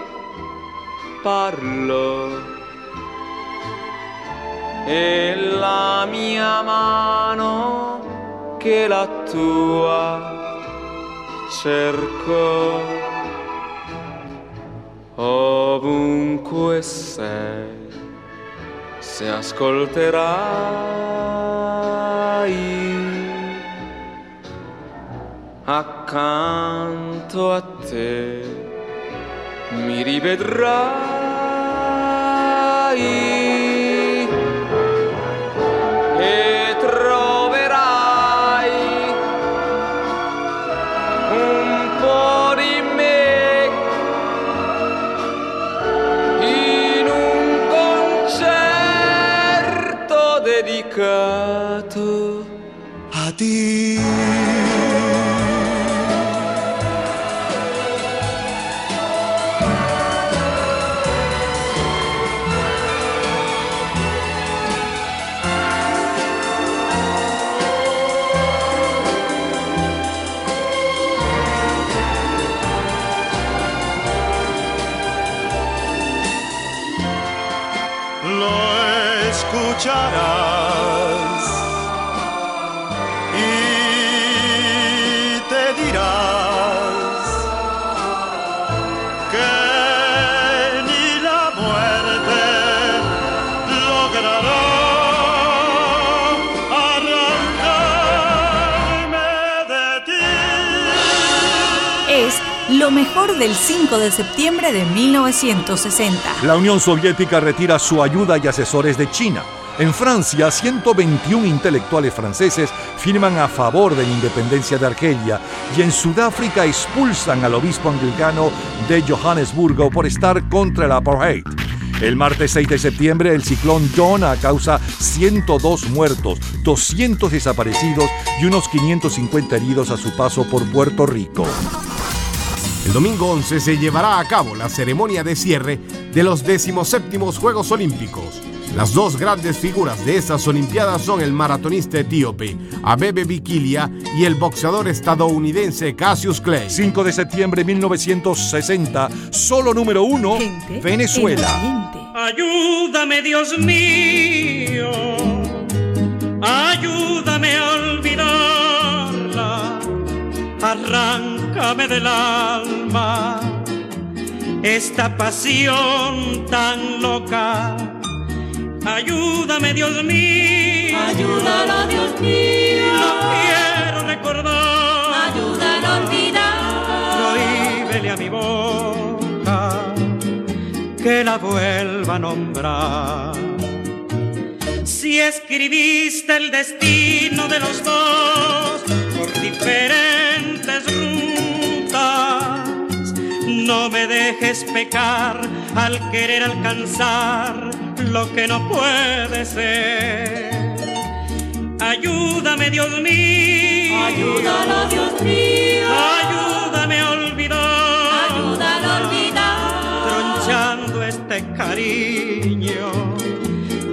e la mia mano che la tua cerco. Ovunque sei se ascolterai. Accanto a te mi rivedrai lo mejor del 5 de septiembre de 1960. La Unión Soviética retira su ayuda y asesores de China. En Francia, 121 intelectuales franceses firman a favor de la independencia de Argelia y en Sudáfrica expulsan al obispo anglicano de Johannesburgo por estar contra el apartheid. El martes 6 de septiembre, el ciclón Jonah causa 102 muertos, 200 desaparecidos y unos 550 heridos a su paso por Puerto Rico. El domingo 11 se llevará a cabo la ceremonia de cierre de los 17 Juegos Olímpicos. Las dos grandes figuras de estas Olimpiadas son el maratonista etíope Abebe Bikilia y el boxeador estadounidense Cassius Clay. 5 de septiembre de 1960, solo número uno, Venezuela. Ayúdame, Dios mío, ayúdame a olvidarla, arráncame del alma esta pasión tan loca. Ayúdame, Dios mío, Ayúdalo, Dios mío. no quiero recordar, Ayúdalo a olvidar. prohíbele a mi boca que la vuelva a nombrar. Si escribiste el destino de los dos por diferentes rutas, no me dejes pecar al querer alcanzar lo que no puede ser. Ayúdame, Dios mío. Ayúdalo, Dios mío. Ayúdame a olvidar. Ayúdalo a olvidar. Tronchando este cariño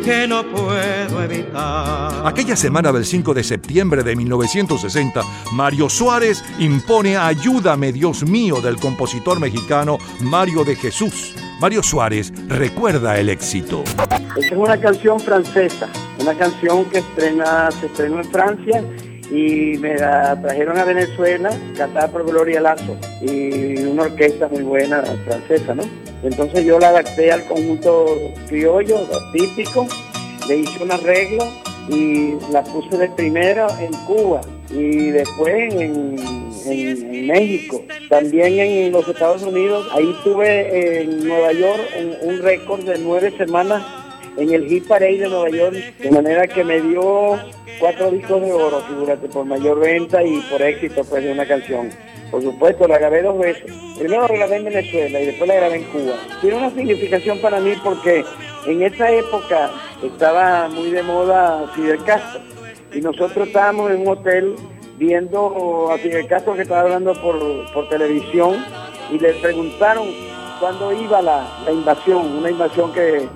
que no puedo evitar. Aquella semana del 5 de septiembre de 1960, Mario Suárez impone Ayúdame Dios mío del compositor mexicano Mario de Jesús. Mario Suárez recuerda el éxito. Esta es una canción francesa, una canción que estrena, se estrenó en Francia y me la trajeron a Venezuela, cantada por Gloria Lazo y una orquesta muy buena francesa, ¿no? Entonces yo la adapté al conjunto criollo, típico, le hice un arreglo y la puse de primero en Cuba y después en, en- en México, también en los Estados Unidos. Ahí tuve en Nueva York un récord de nueve semanas en el Hit Parade de Nueva York, de manera que me dio cuatro discos de oro, figúrate, por mayor venta y por éxito pues de una canción. Por supuesto, la grabé dos veces. Primero la grabé en Venezuela y después la grabé en Cuba. Tiene una significación para mí porque en esa época estaba muy de moda Fidel Castro y nosotros estábamos en un hotel viendo a Fidel Castro que estaba hablando por, por televisión y le preguntaron cuándo iba la, la invasión, una invasión que,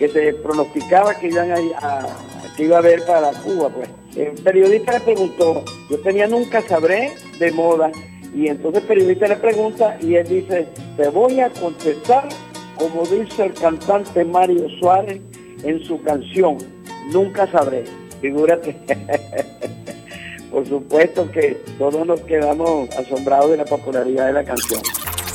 que se pronosticaba que iban a, a- que iba a haber para Cuba, pues. El periodista le preguntó, yo tenía nunca sabré de moda, y entonces el periodista le pregunta y él dice, te voy a contestar como dice el cantante Mario Suárez en su canción, nunca sabré. Figúrate. Por supuesto que todos nos quedamos asombrados de la popularidad de la canción.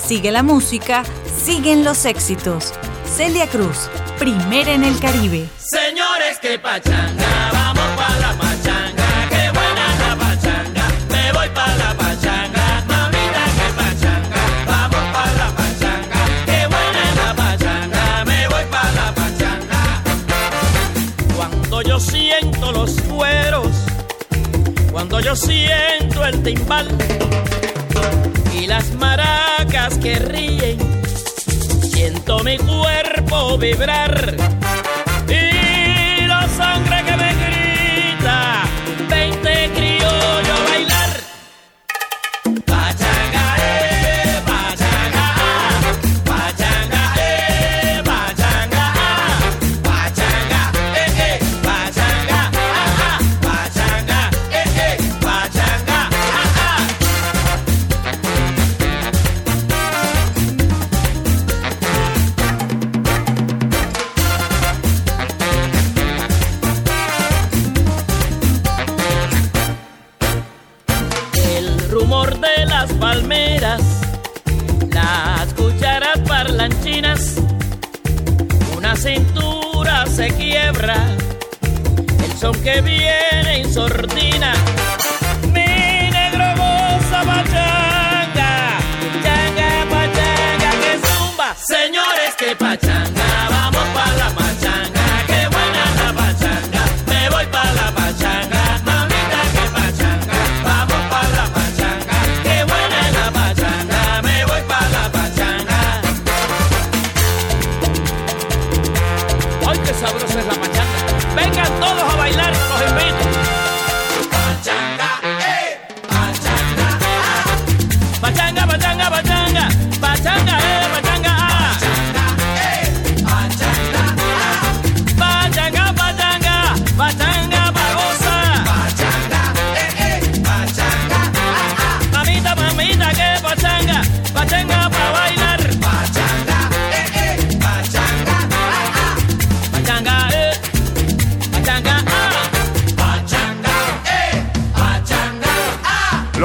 Sigue la música, siguen los éxitos. Celia Cruz, primera en el Caribe. Señores, que pachanga, vamos pa' la pachanga, qué buena la pachanga, me voy pa' la pachanga, mamita, que pachanga, vamos pa' la pachanga, qué buena la pachanga, me voy pa' la pachanga. Cuando yo siento los cueros, cuando yo siento el timbal y las maracas que ríen, siento mi cuerpo vibrar son que viene en.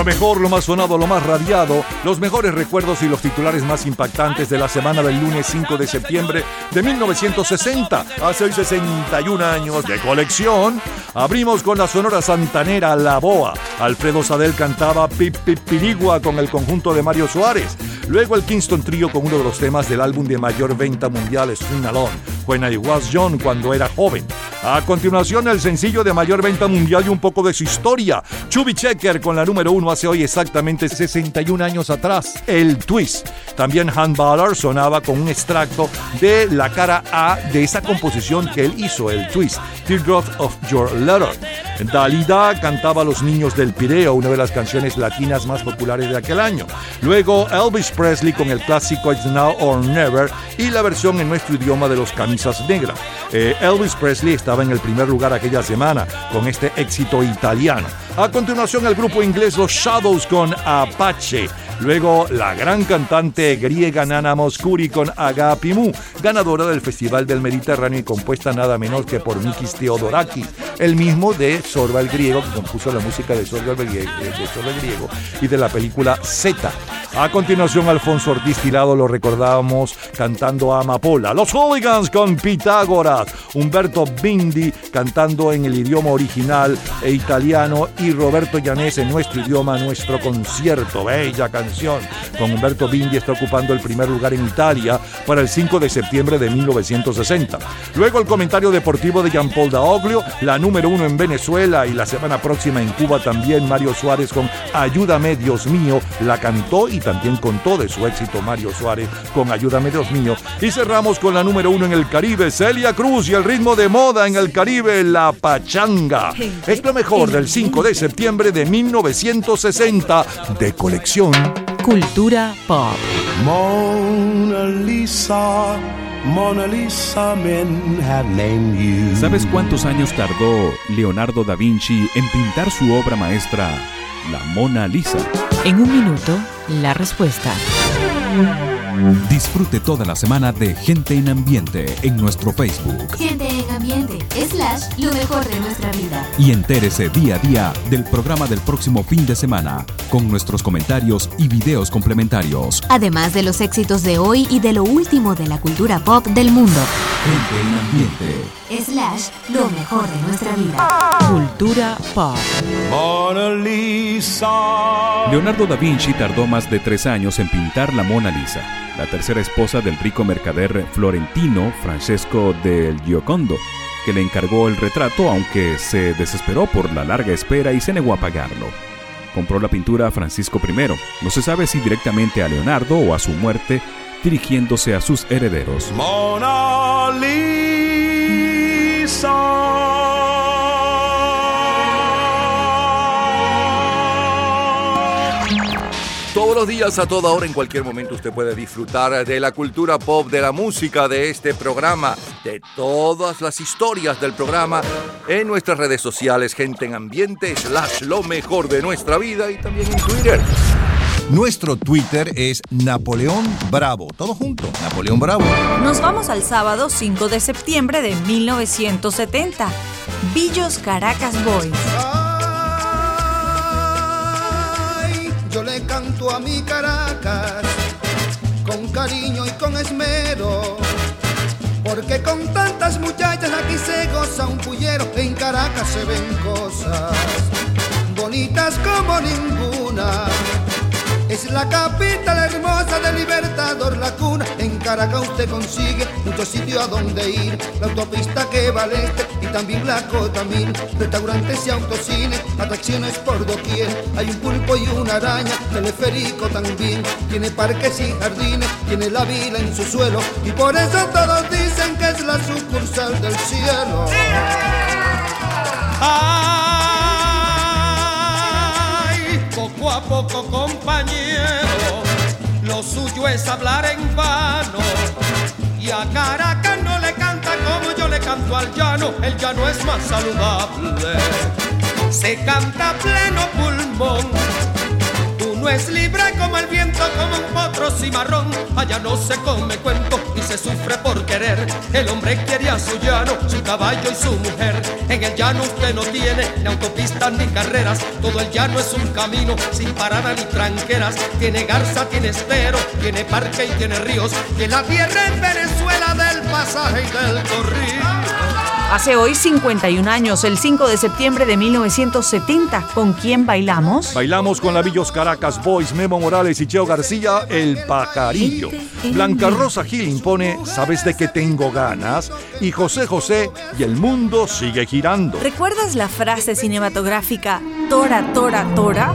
Lo mejor, lo más sonado, lo más radiado, los mejores recuerdos y los titulares más impactantes de la semana del lunes 5 de septiembre de 1960. Hace 61 años de colección. Abrimos con la sonora santanera La Boa. Alfredo Sadel cantaba Pip Pip Pirigua con el conjunto de Mario Suárez. Luego el Kingston Trio con uno de los temas del álbum de mayor venta mundial, Swing Alone, When I Was Young, cuando era joven. A continuación, el sencillo de mayor venta mundial y un poco de su historia. Chubby Checker con la número uno hace hoy exactamente 61 años atrás. El Twist. También Han Ballard sonaba con un extracto de la cara A de esa composición que él hizo, el Twist. Teardrop of Your Letter. Dalida cantaba Los Niños del Pireo, una de las canciones latinas más populares de aquel año. Luego Elvis Presley con el clásico It's Now or Never y la versión en nuestro idioma de los Camisas Negras. Eh, Elvis Presley estaba en el primer lugar aquella semana con este éxito italiano. A continuación el grupo inglés Los Shadows con Apache. Luego la gran cantante griega Nana Mouskouri con Agapimu, ganadora del Festival del Mediterráneo y compuesta nada menos que por Mikis Theodorakis, el mismo de Sorba el Griego, que compuso la música de Sorba el Griego, el Griego y de la película Z. A continuación Alfonso Ortiz Tirado lo recordábamos cantando a Amapola. Los Hooligans con Pitágoras. Humberto Bindi cantando en el idioma original e italiano y Roberto Llanés en nuestro idioma, nuestro concierto. Bella canción. Con Humberto Bindi está ocupando el primer lugar en Italia para el 5 de septiembre de 1960. Luego el comentario deportivo de Jean Paul Daoglio, la número uno en Venezuela y la semana próxima en Cuba también Mario Suárez con Ayúdame Dios mío, la cantó y también contó de su éxito Mario Suárez con Ayúdame Dios mío. Y cerramos con la número uno en el Caribe, Celia Cruz y el ritmo de moda en el Caribe, La Pachanga. Es lo mejor del 5 de septiembre de 1960 de colección. Cultura pop. Mona Lisa, Mona Lisa, men have named you. ¿Sabes cuántos años tardó Leonardo da Vinci en pintar su obra maestra, la Mona Lisa? En un minuto, la respuesta. Disfrute toda la semana de Gente en Ambiente en nuestro Facebook Gente en ambiente, slash, lo mejor de nuestra vida. y entérese día a día del programa del próximo fin de semana con nuestros comentarios y videos complementarios. Además de los éxitos de hoy y de lo último de la cultura pop del mundo. Gente en Ambiente. Slash, lo mejor de nuestra vida. Cultura pop. Mona Lisa. Leonardo da Vinci tardó más de tres años en pintar la Mona Lisa, la tercera esposa del rico mercader florentino Francesco del Giocondo, que le encargó el retrato aunque se desesperó por la larga espera y se negó a pagarlo. Compró la pintura a Francisco I, no se sabe si directamente a Leonardo o a su muerte, dirigiéndose a sus herederos. Mona Lisa. Todos los días, a toda hora, en cualquier momento, usted puede disfrutar de la cultura pop, de la música, de este programa, de todas las historias del programa en nuestras redes sociales, gente en ambiente, slash lo mejor de nuestra vida y también en Twitter. Nuestro Twitter es Napoleón Bravo. Todo junto, Napoleón Bravo. Nos vamos al sábado 5 de septiembre de 1970. Villos Caracas Boys. Yo le canto a mi Caracas con cariño y con esmero. Porque con tantas muchachas aquí se goza un pullero, en Caracas se ven cosas bonitas como ninguna. Es la capital hermosa de Libertador, la cuna. En Caracas usted consigue muchos sitios a donde ir. La autopista que va al este y también la cota mil. Restaurantes y autocines, atracciones por doquier. Hay un pulpo y una araña, teleférico también. Tiene parques y jardines, tiene la vila en su suelo. Y por eso todos dicen que es la sucursal del cielo. Ay, poco a poco, compañero, lo suyo es hablar en vano. Y a Caracas no le canta como yo le canto al llano, el llano es más saludable. Se canta pleno pulmón. Uno es libre como el viento, como un potro cimarrón. Allá no se come cuento y se sufre por querer. El hombre quiere su llano, su caballo y su mujer. En el llano usted no tiene ni autopistas ni carreras. Todo el llano es un camino sin parada ni tranqueras. Tiene garza, tiene estero, tiene parque y tiene ríos. Que la tierra en Venezuela del pasaje y del corrido. Hace hoy 51 años, el 5 de septiembre de 1970, ¿con quién bailamos? Bailamos con la Villos Caracas Boys, Memo Morales y Cheo García, El Pajarillo. Blanca Rosa Gil impone Sabes de qué tengo ganas y José José y el mundo sigue girando. ¿Recuerdas la frase cinematográfica Tora, Tora, Tora?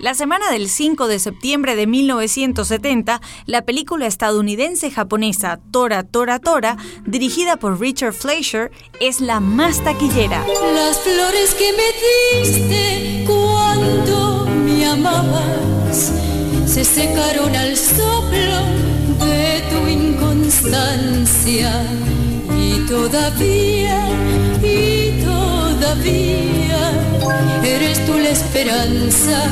La semana del 5 de septiembre de 1970, la película estadounidense-japonesa Tora Tora Tora, dirigida por Richard Fleischer, es la más taquillera. Las flores que me diste cuando me amabas se secaron al soplo de tu inconstancia y todavía, y todavía eres tú la esperanza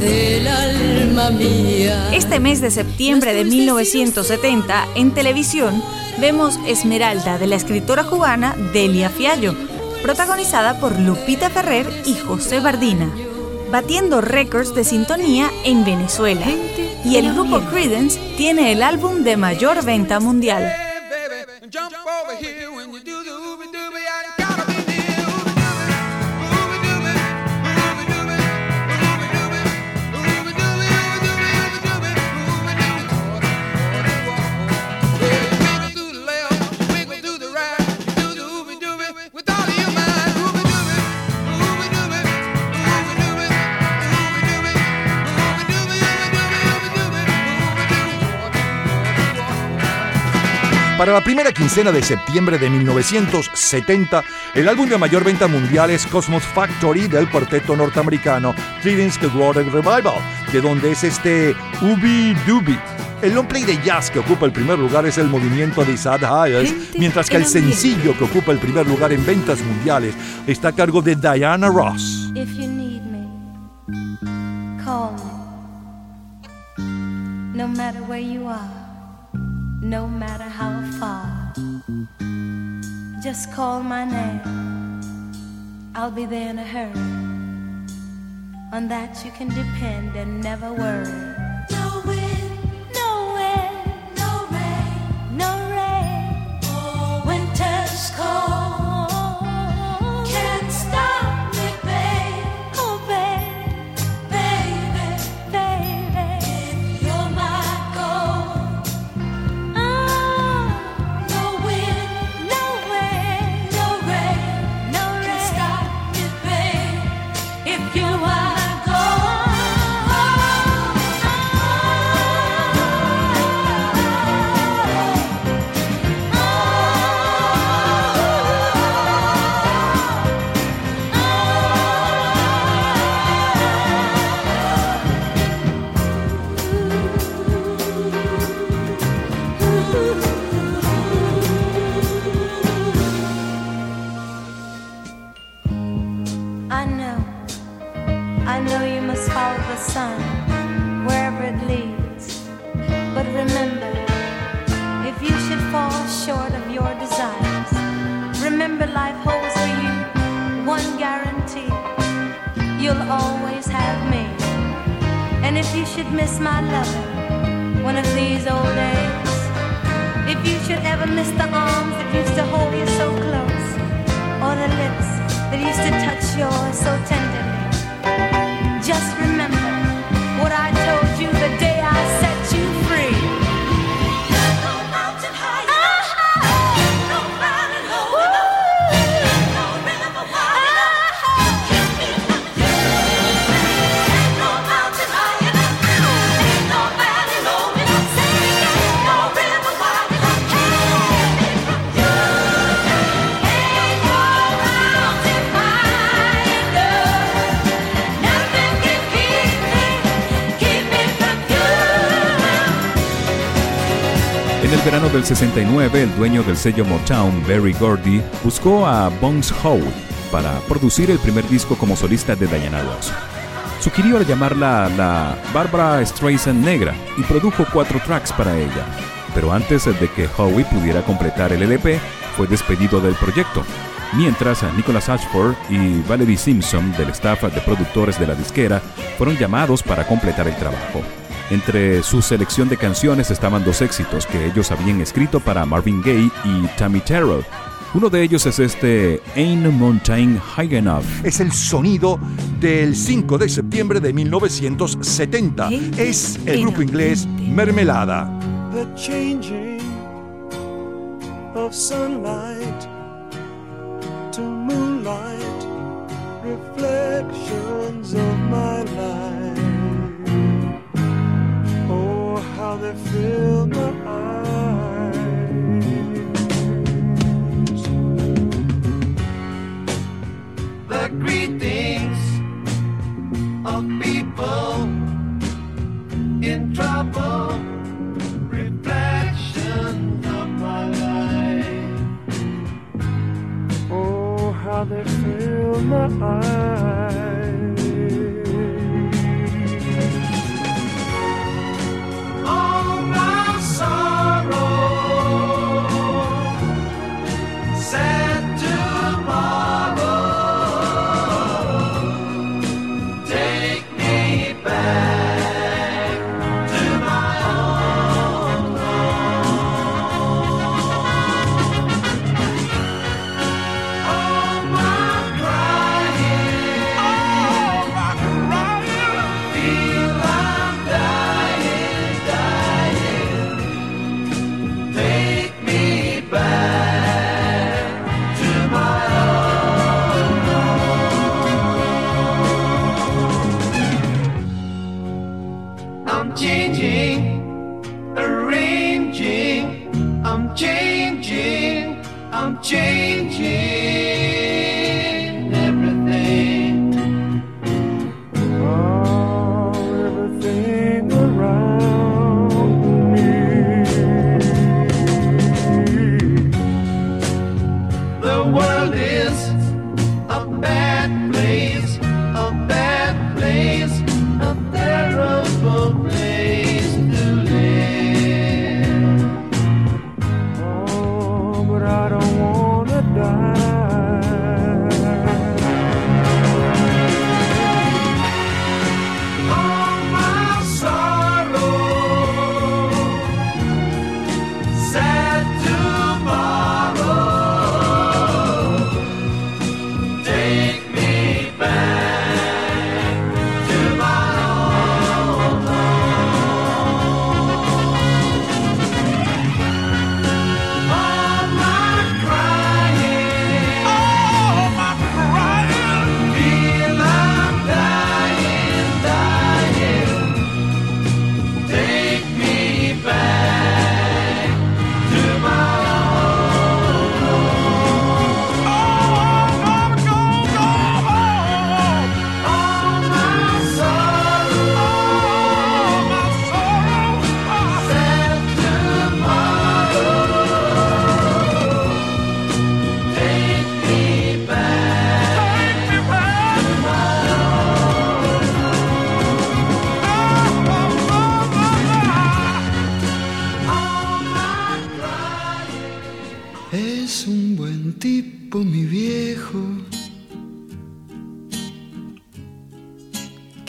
del alma mía. Este mes de septiembre de 1970, en televisión, vemos Esmeralda de la escritora cubana Delia Fiallo, protagonizada por Lupita Ferrer y José Bardina, batiendo récords de sintonía en Venezuela. Y el grupo Credence tiene el álbum de mayor venta mundial. Jump over here when you do the Para la primera quincena de septiembre de 1970, el álbum de mayor venta mundial es Cosmos Factory del cuarteto norteamericano Creedence Clearwater Revival, de donde es este Ubi Dubi. El long play de jazz que ocupa el primer lugar es el movimiento de Sad Hayes, mientras que el sencillo que ocupa el primer lugar en ventas mundiales está a cargo de Diana Ross. If you need me, call me. No matter where you are, no matter how far, just call my name. I'll be there in a hurry. On that you can depend and never worry. No wind, no wind, no rain, no rain. Oh, winter's cold. Always have me. And if you should miss my loving one of these old days, if you should ever miss the arms that used to hold you so close, or the lips that used to touch yours so tenderly. Just remember what I told verano del 69, el dueño del sello Motown, Barry Gordy, buscó a Bones Howe para producir el primer disco como solista de Diana Ross. Sugirió llamarla la Barbara Streisand negra y produjo cuatro tracks para ella. Pero antes de que Howe pudiera completar el LP, fue despedido del proyecto. Mientras Nicholas Ashford y Valerie Simpson del staff de productores de la disquera fueron llamados para completar el trabajo. Entre su selección de canciones estaban dos éxitos que ellos habían escrito para Marvin Gaye y Tammy Terrell. Uno de ellos es este Ain't No Mountain High Enough. Es el sonido del 5 de septiembre de 1970. Es el grupo inglés Mermelada. the changing of sunlight to moonlight, reflections of my How they fill my eyes. the greetings of people in trouble, reflections of my life. Oh, how they fill my eyes.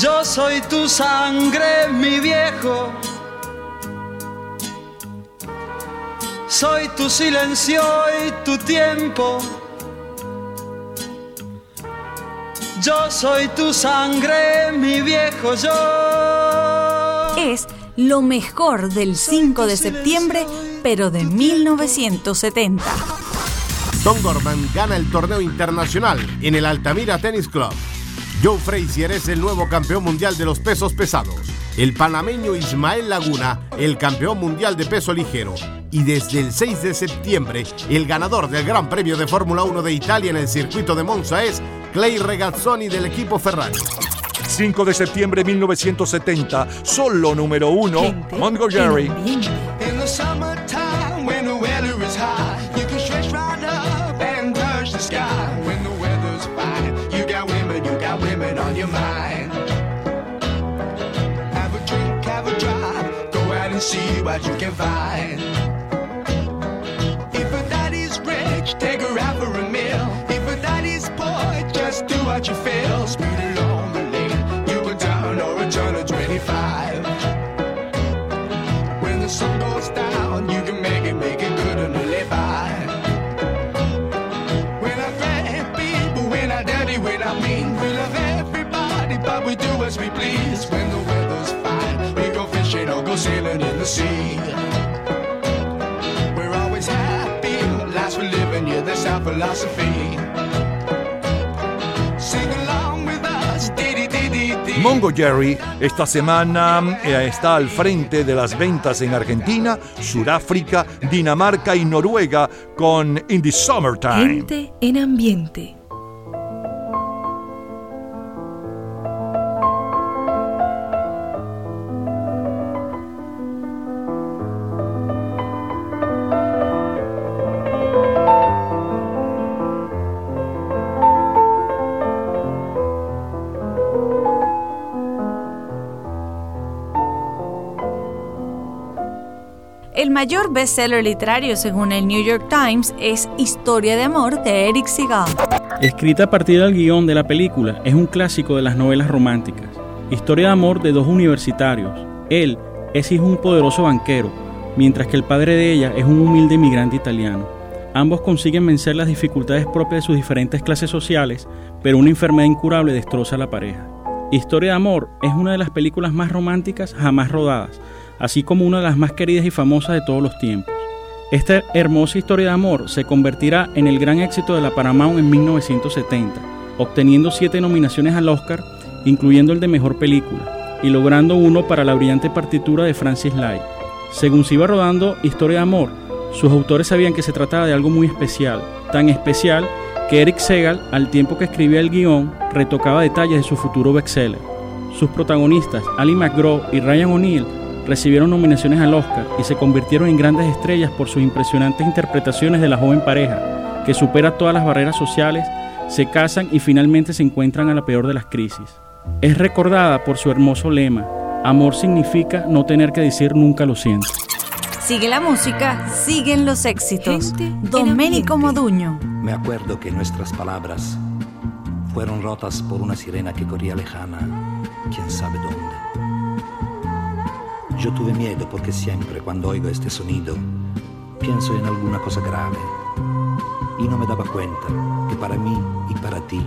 Yo soy tu sangre, mi viejo. Soy tu silencio y tu tiempo. Yo soy tu sangre, mi viejo yo. Es lo mejor del 5 de septiembre, pero de 1970. Don Gorman gana el torneo internacional en el Altamira Tennis Club. Joe Frazier es el nuevo campeón mundial de los pesos pesados. El panameño Ismael Laguna, el campeón mundial de peso ligero. Y desde el 6 de septiembre, el ganador del Gran Premio de Fórmula 1 de Italia en el circuito de Monza es Clay Regazzoni del equipo Ferrari. 5 de septiembre de 1970, solo número uno, Mongo and see what you can find. If a daddy's rich, take her out for a meal. If a daddy's poor, just do what you feel. Speed along the lane, you go down or a turn of 25. When the sun goes down, you can make it, make it good and live by. When I grab people, when I dirty, when I mean, we love everybody, but we do as we please. When the weather's fine, we go fishing or go sailing We're always happy, last for living, yeah, that's our philosophy. Sing along with us. Mongo Jerry esta semana eh, está al frente de las ventas en Argentina, Sudáfrica, Dinamarca y Noruega con In the Summertime. Gente en ambiente. Mayor bestseller literario según el New York Times es Historia de amor de Eric Segal. Escrita a partir del guion de la película, es un clásico de las novelas románticas. Historia de amor de dos universitarios. Él es hijo de un poderoso banquero, mientras que el padre de ella es un humilde inmigrante italiano. Ambos consiguen vencer las dificultades propias de sus diferentes clases sociales, pero una enfermedad incurable destroza a la pareja. Historia de amor es una de las películas más románticas jamás rodadas, así como una de las más queridas y famosas de todos los tiempos. Esta hermosa historia de amor se convertirá en el gran éxito de la Paramount en 1970, obteniendo siete nominaciones al Oscar, incluyendo el de Mejor Película, y logrando uno para la brillante partitura de Francis Lai. Según se iba rodando Historia de Amor, sus autores sabían que se trataba de algo muy especial, tan especial que Eric Segal, al tiempo que escribía el guion, retocaba detalles de su futuro bestseller. Sus protagonistas, Ali McGraw y Ryan O'Neill, recibieron nominaciones al Oscar y se convirtieron en grandes estrellas por sus impresionantes interpretaciones de la joven pareja, que supera todas las barreras sociales, se casan y finalmente se encuentran a la peor de las crisis. Es recordada por su hermoso lema, amor significa no tener que decir nunca lo siento. Sigue la música, siguen los éxitos. Domenico Moduño. Me acuerdo que nuestras palabras fueron rotas por una sirena que corría lejana, quién sabe dónde. Yo tuve miedo porque siempre cuando oigo este sonido pienso en alguna cosa grave y no me daba cuenta que para mí y para ti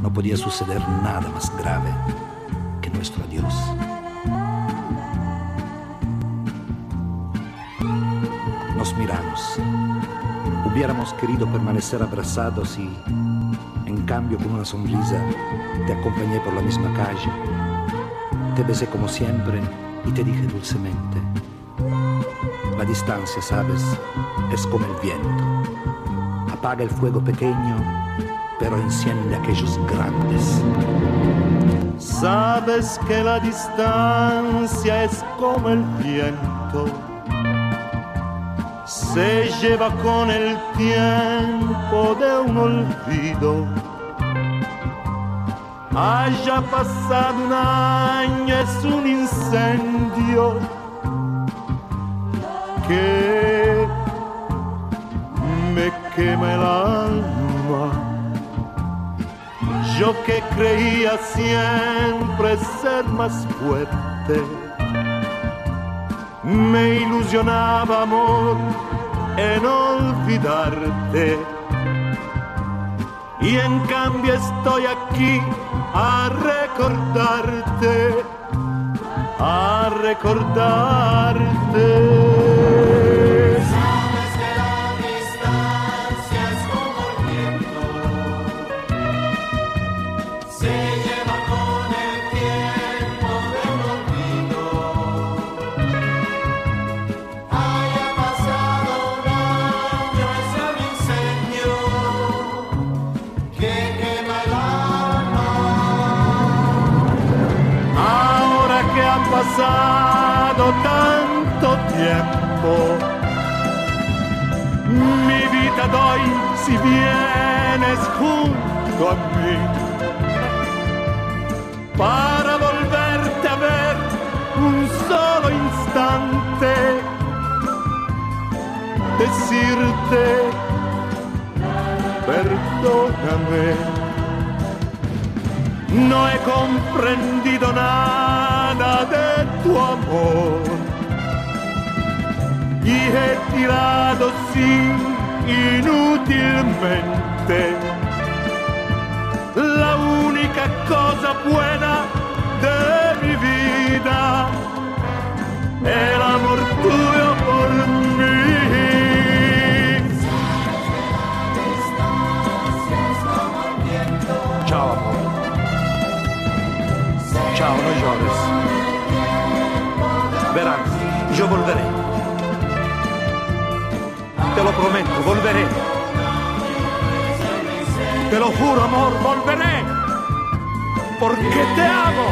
no podía suceder nada más grave que nuestro adiós. Nos miramos. Hubiéramos querido permanecer abrazados y, en cambio, con una sonrisa, te acompañé por la misma calle. Te besé como siempre y te dije dulcemente, la distancia, sabes, es como el viento. Apaga el fuego pequeño, pero enciende aquellos grandes. Sabes que la distancia es como el viento, se lleva con el tiempo de un olvido. Haya pasado un año, es un incendio que me quema el alma. Yo que creía siempre ser más fuerte, me ilusionaba amor en olvidarte. Y en cambio estoy aquí a recordarte, a recordarte. Ha pasado tanto tiempo, mi vida doy si vienes junto a mí para volverte a ver un solo instante, decirte perdóname. No he comprendido nada de tu amor y he tirado sin inútilmente la única cosa buena de mi vida, el amor tuyo por mí. Chao, amor. Chao, no llores. Verás, yo volveré. Te lo prometo, volveré. Te lo juro, amor, volveré. Porque te amo.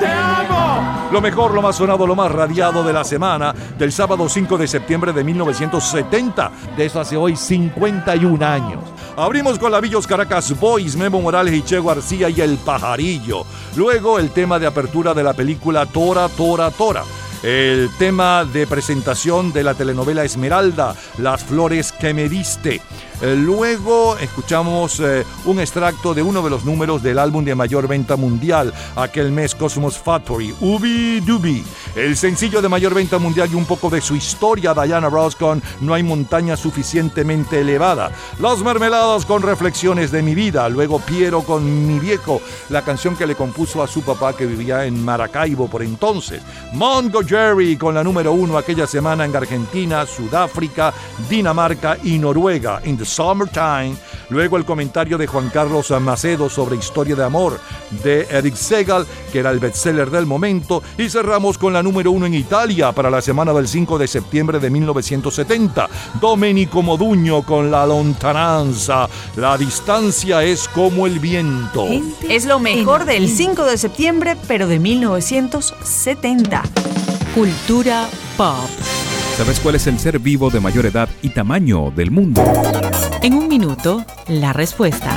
Te amo. Lo mejor, lo más sonado, lo más radiado de la semana del sábado 5 de septiembre de 1970. De eso hace hoy 51 años. Abrimos con la Villos Caracas Boys, Memo Morales y Che García y El Pajarillo. Luego el tema de apertura de la película Tora, Tora, Tora. El tema de presentación de la telenovela Esmeralda, Las flores que me diste. Eh, Luego escuchamos eh, un extracto de uno de los números del álbum de mayor venta mundial, aquel mes Cosmos Factory, Ubi Dubi. El sencillo de mayor venta mundial y un poco de su historia, Diana Ross con No hay montaña suficientemente elevada. Los Mermeladas con Reflexiones de mi vida. Luego Piero con Mi viejo, la canción que le compuso a su papá que vivía en Maracaibo por entonces. Mongo Jerry con la número uno aquella semana en Argentina, Sudáfrica, Dinamarca y Noruega. Summertime. Luego el comentario de Juan Carlos Macedo sobre Historia de Amor de Eric Segal, que era el bestseller del momento. Y cerramos con la número uno en Italia para la semana del 5 de septiembre de 1970. Domenico Moduño con La Lontananza. La distancia es como el viento. Es lo mejor del 5 de septiembre, pero de 1970. Cultura pop. ¿Sabes cuál es el ser vivo de mayor edad y tamaño del mundo? En un minuto, la respuesta.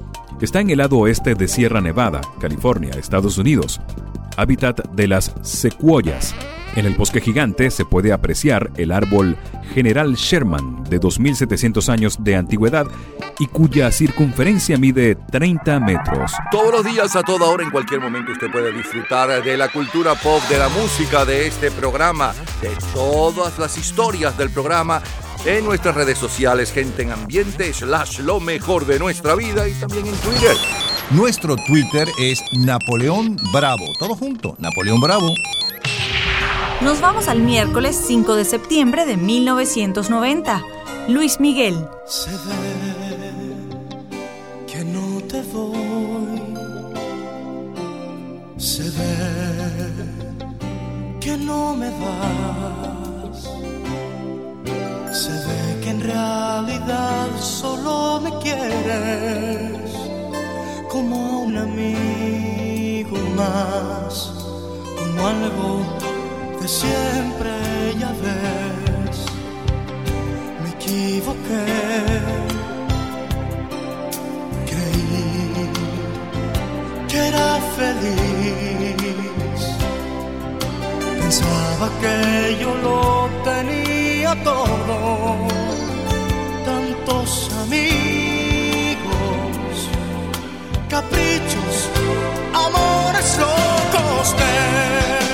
está en el lado oeste de Sierra Nevada, California, Estados Unidos, hábitat de las secuoyas. En el bosque gigante se puede apreciar el árbol General Sherman de 2.700 años de antigüedad y cuya circunferencia mide 30 metros. Todos los días, a toda hora, en cualquier momento, usted puede disfrutar de la cultura pop, de la música, de este programa, de todas las historias del programa en nuestras redes sociales, gente en ambiente, slash lo mejor de nuestra vida y también en Twitter. Nuestro Twitter es Napoleón Bravo. Todo junto, Napoleón Bravo. Nos vamos al miércoles 5 de septiembre de 1990. Luis Miguel. Se ve que no te voy. Se ve que no me vas. Se ve que en realidad solo me quieres como un amigo más, como algo de siempre, ya ves. Me equivoqué, creí que era feliz. Pensaba que yo lo tenía todo, tantos amigos, caprichos, amores locos. Tengo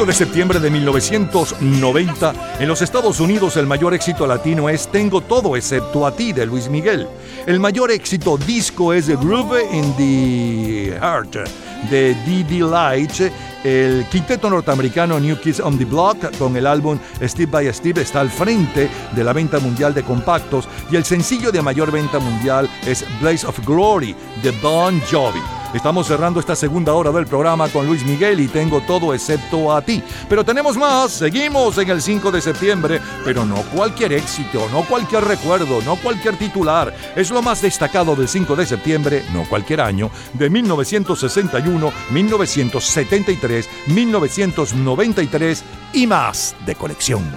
5 de septiembre de 1990, en los Estados Unidos el mayor éxito latino es Tengo todo excepto a ti de Luis Miguel. El mayor éxito disco es The Groove in the Heart de D.D. Light. El quinteto norteamericano New Kids on the Block con el álbum Steve by Steve está al frente de la venta mundial de compactos y el sencillo de mayor venta mundial es Blaze of Glory de Bon Jovi. Estamos cerrando esta segunda hora del programa con Luis Miguel y tengo todo excepto a ti. Pero tenemos más, seguimos en el 5 de septiembre, pero no cualquier éxito, no cualquier recuerdo, no cualquier titular. Es lo más destacado del 5 de septiembre, no cualquier año, de 1961, 1973, 1993 y más de colección.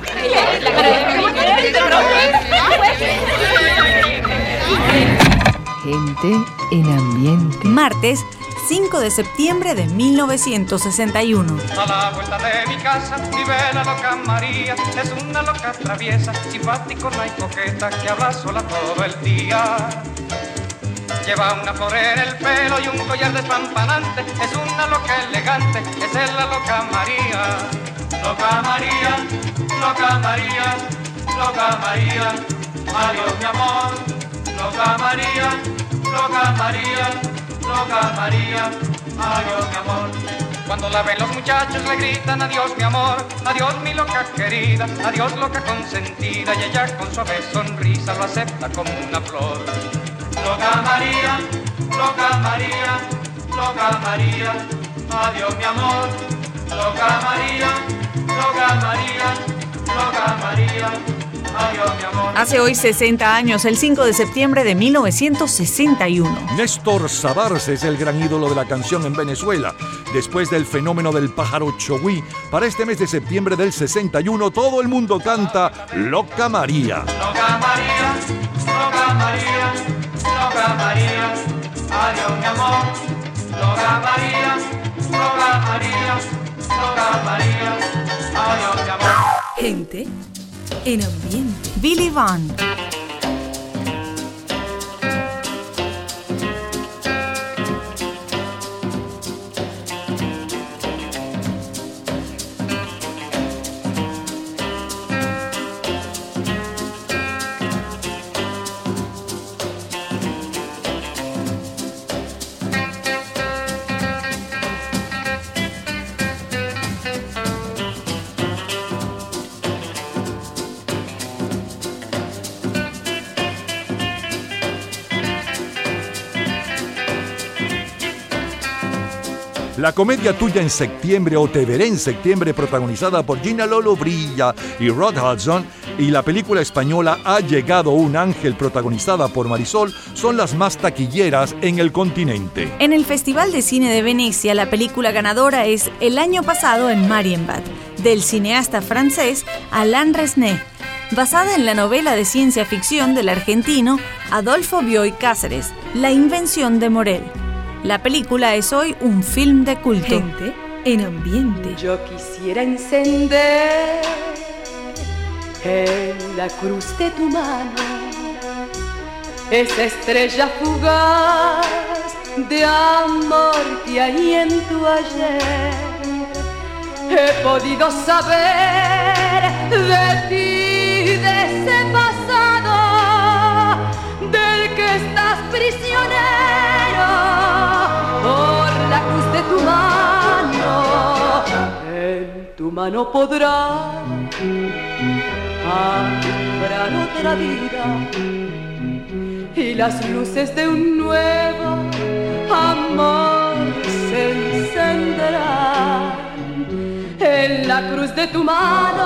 Gente en ambiente. Martes 5 de septiembre de 1961. A la vuelta de mi casa vive la loca María. Es una loca traviesa, simpática y coqueta que habla sola todo el día. Lleva una flor en el pelo y un collar despampanante. Es una loca elegante, esa es la loca María. Loca María, loca María, loca María. Adiós mi amor, loca María, loca María, loca María. Adiós mi amor. Cuando la ven los muchachos le gritan adiós mi amor, adiós mi loca querida, adiós loca consentida y ella con suave sonrisa lo acepta como una flor. Loca María, loca María, loca María, adiós mi amor. Loca María, loca María, loca María. Hace hoy 60 años, el 5 de septiembre de 1961. Néstor Sabarce es el gran ídolo de la canción en Venezuela. Después del fenómeno del pájaro Chogui, para este mes de septiembre del 61 todo el mundo canta Loca María. Loca María, loca María, loca María, adiós mi amor. Loca María, loca María, loca María, adiós mi amor. Gente en ambiente. Billy Van. La comedia tuya en septiembre o Te veré en septiembre, protagonizada por Gina Lolo Brilla y Rod Hudson, y la película española Ha llegado un ángel, protagonizada por Marisol, son las más taquilleras en el continente. En el Festival de Cine de Venecia, la película ganadora es El año pasado en Marienbad, del cineasta francés Alain Resnais, basada en la novela de ciencia ficción del argentino Adolfo Bioy Cáceres, La invención de Morel. La película es hoy un film de culto. Gente en ambiente. Yo quisiera encender en la cruz de tu mano esa estrella fugaz de amor que hay en tu ayer. He podido saber de ti, de ese pasado del que estás prisionero En tu mano podrás alumbrar otra vida y las luces de un nuevo amor se encenderán en la cruz de tu mano.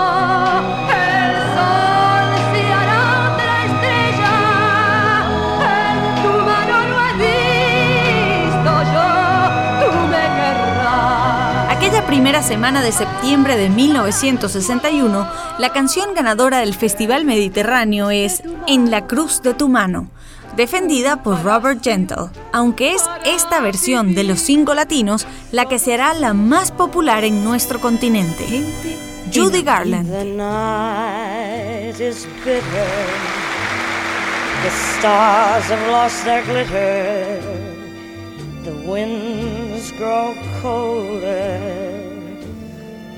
Primera semana de septiembre de 1961, la canción ganadora del Festival Mediterráneo es En la cruz de tu mano, defendida por Robert Gentle, aunque es esta versión de los cinco latinos la que será la más popular en nuestro continente. Judy Garland.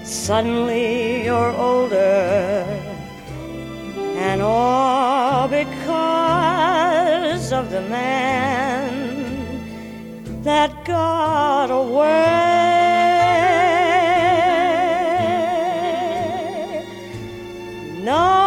Suddenly you're older, and all because of the man that got away. No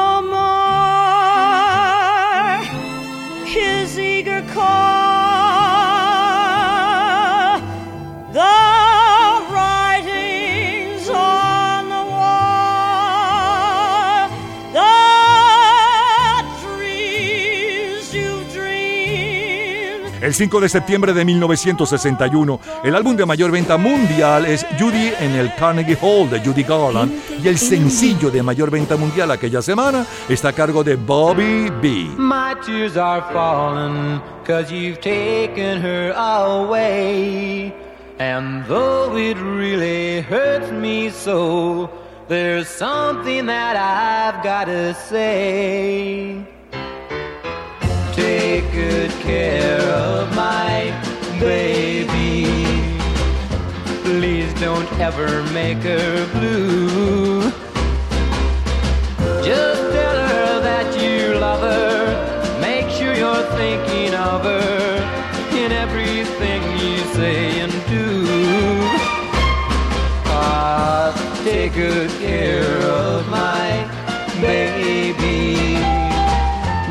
El 5 de septiembre de 1961, el álbum de mayor venta mundial es Judy en el Carnegie Hall de Judy Garland y el sencillo de mayor venta mundial aquella semana está a cargo de Bobby B. My tears are falling cause you've taken her away. And though it really hurts me so, there's something that I've gotta say. Take good care of my baby. Please don't ever make her blue. Just tell her that you love her. Make sure you're thinking of her in everything you say and do. Ah, take good care of my baby.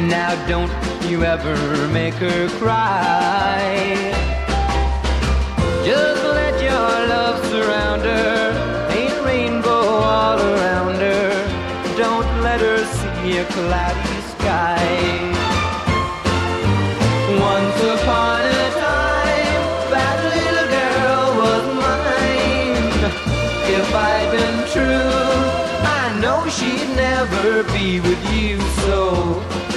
Now don't ever make her cry. Just let your love surround her. Paint rainbow all around her. Don't let her see a cloudy sky. Once upon a time, that little girl was mine. If I'd been true, I know she'd never be with you. So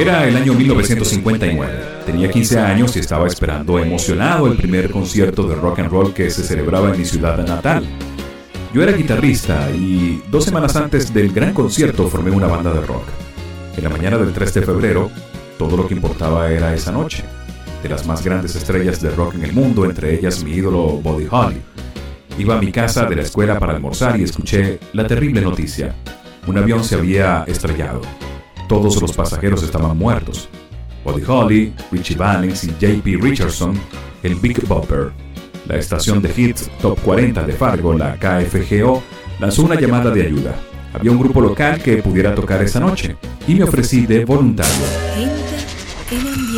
Era el año 1959. Tenía 15 años y estaba esperando emocionado el primer concierto de rock and roll que se celebraba en mi ciudad natal. Yo era guitarrista y dos semanas antes del gran concierto formé una banda de rock. En la mañana del 3 de febrero, todo lo que importaba era esa noche. De las más grandes estrellas de rock en el mundo, entre ellas mi ídolo Buddy Holly. Iba a mi casa de la escuela para almorzar y escuché la terrible noticia. Un avión se había estrellado. Todos los pasajeros estaban muertos. Buddy Holly, Richie Valens y JP Richardson, el Big Bopper. La estación de hits Top 40 de Fargo, la KFGO, lanzó una llamada de ayuda. Había un grupo local que pudiera tocar esa noche y me ofrecí de voluntario.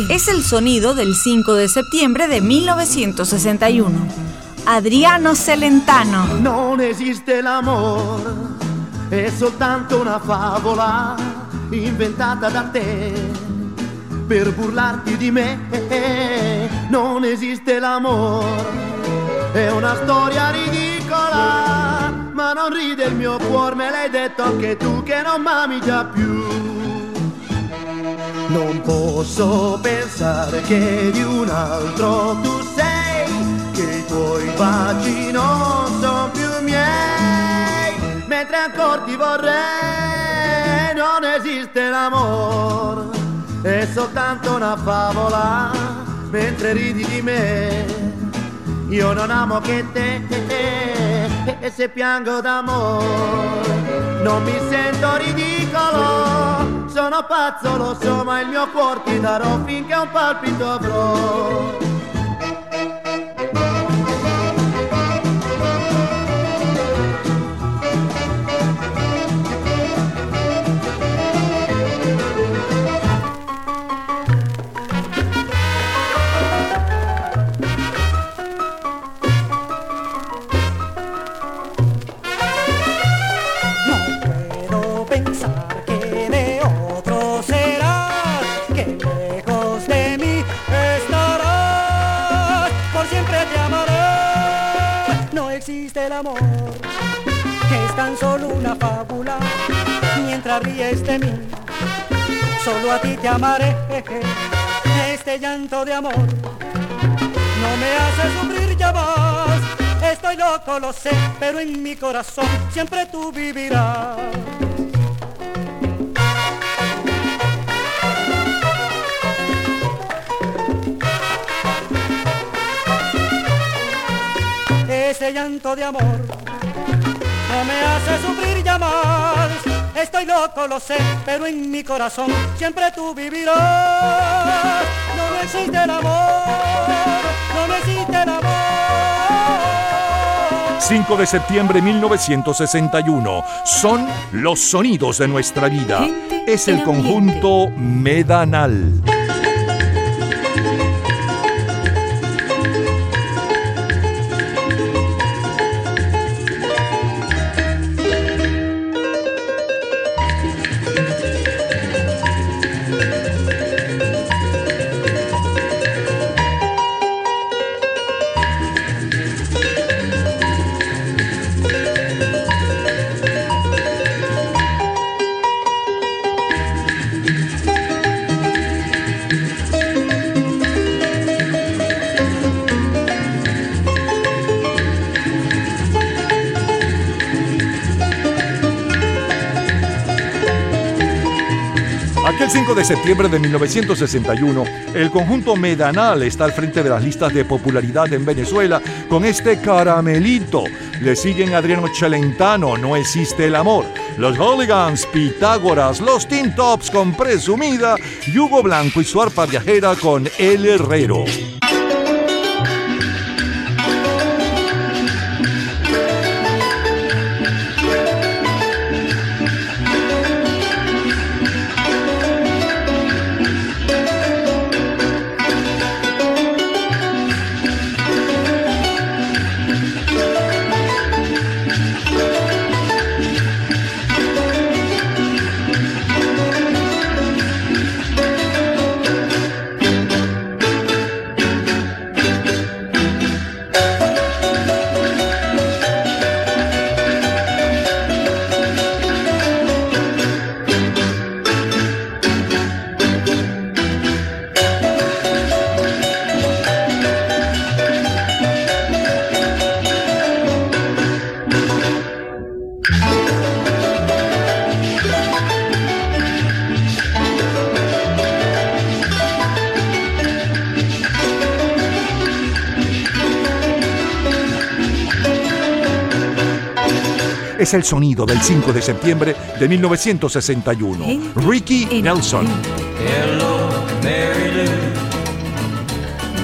Es el sonido del 5 de septiembre de 1961. Adriano Celentano. Non esiste l'amore, è soltanto una favola inventata da te per burlarti di me. Non esiste l'amore, è una storia ridicola, ma non ride il mio cuore, me l'hai detto anche tu che non m'ami già più. Non posso pensare che di un altro tu sei, che i tuoi baci non sono più miei, mentre ancora ti vorrei, non esiste l'amore, è soltanto una favola, mentre ridi di me, io non amo che te, e se piango d'amore, non mi sento ridicolo, sono pazzo, lo so, ma il mio cuore ti darò finché un palpito avrò. Ríes de mí, solo a ti te amaré. Este llanto de amor no me hace sufrir ya más. Estoy loco, lo sé, pero en mi corazón siempre tú vivirás. Ese llanto de amor no me hace sufrir ya más. Estoy loco, lo sé, pero en mi corazón siempre tú vivirás. No me existe el amor, no me existe el amor. 5 de septiembre de 1961. Son los sonidos de nuestra vida. Es el conjunto Medanal. 5 de septiembre de 1961, el conjunto Medanal está al frente de las listas de popularidad en Venezuela con este caramelito. Le siguen Adriano Celentano, No existe el amor. Los Hooligans, Pitágoras, los Teen Tops con Presumida, y Hugo Blanco y su arpa viajera con El Herrero. Es el sonido del 5 de septiembre de 1961. Ricky Nelson. Hello, Mary Lou.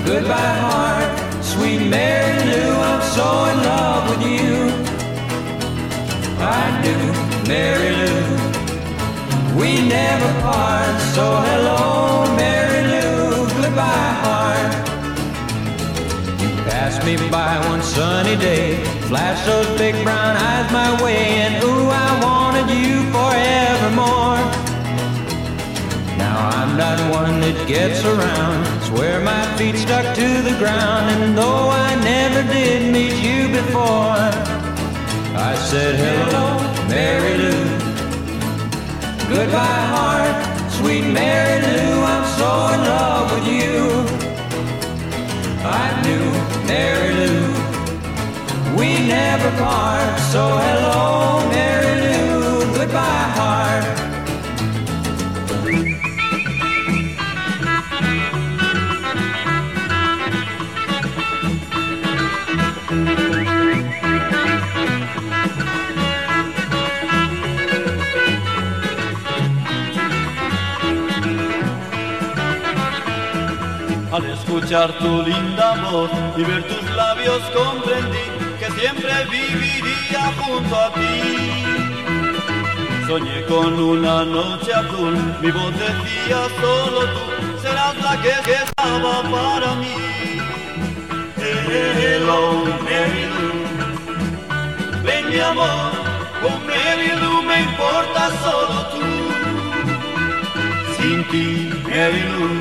Goodbye, heart, sweet Mary Lou. I'm so in love with you. I do, Mary Lou. We never part. So hello, Mary passed me by one sunny day. Flash those big brown eyes my way, and ooh, I wanted you forevermore. Now I'm not one that gets around. Swear my feet stuck to the ground, and though I never did meet you before, I said hello, Mary Lou. Goodbye, heart, sweet Mary Lou. I'm so in love with you. Mary Lou. We never part, so hello, Mary Lou. Goodbye, heart. al escuchar tu linda voz y ver tus labios comprendí que siempre viviría junto a ti. Soñé con una noche azul, mi voz decía solo tú serás la que, para mí. Hello, Mary Lou, ven mi amor, con Mary Lou me importa solo tú. Sin ti, Mary Lou,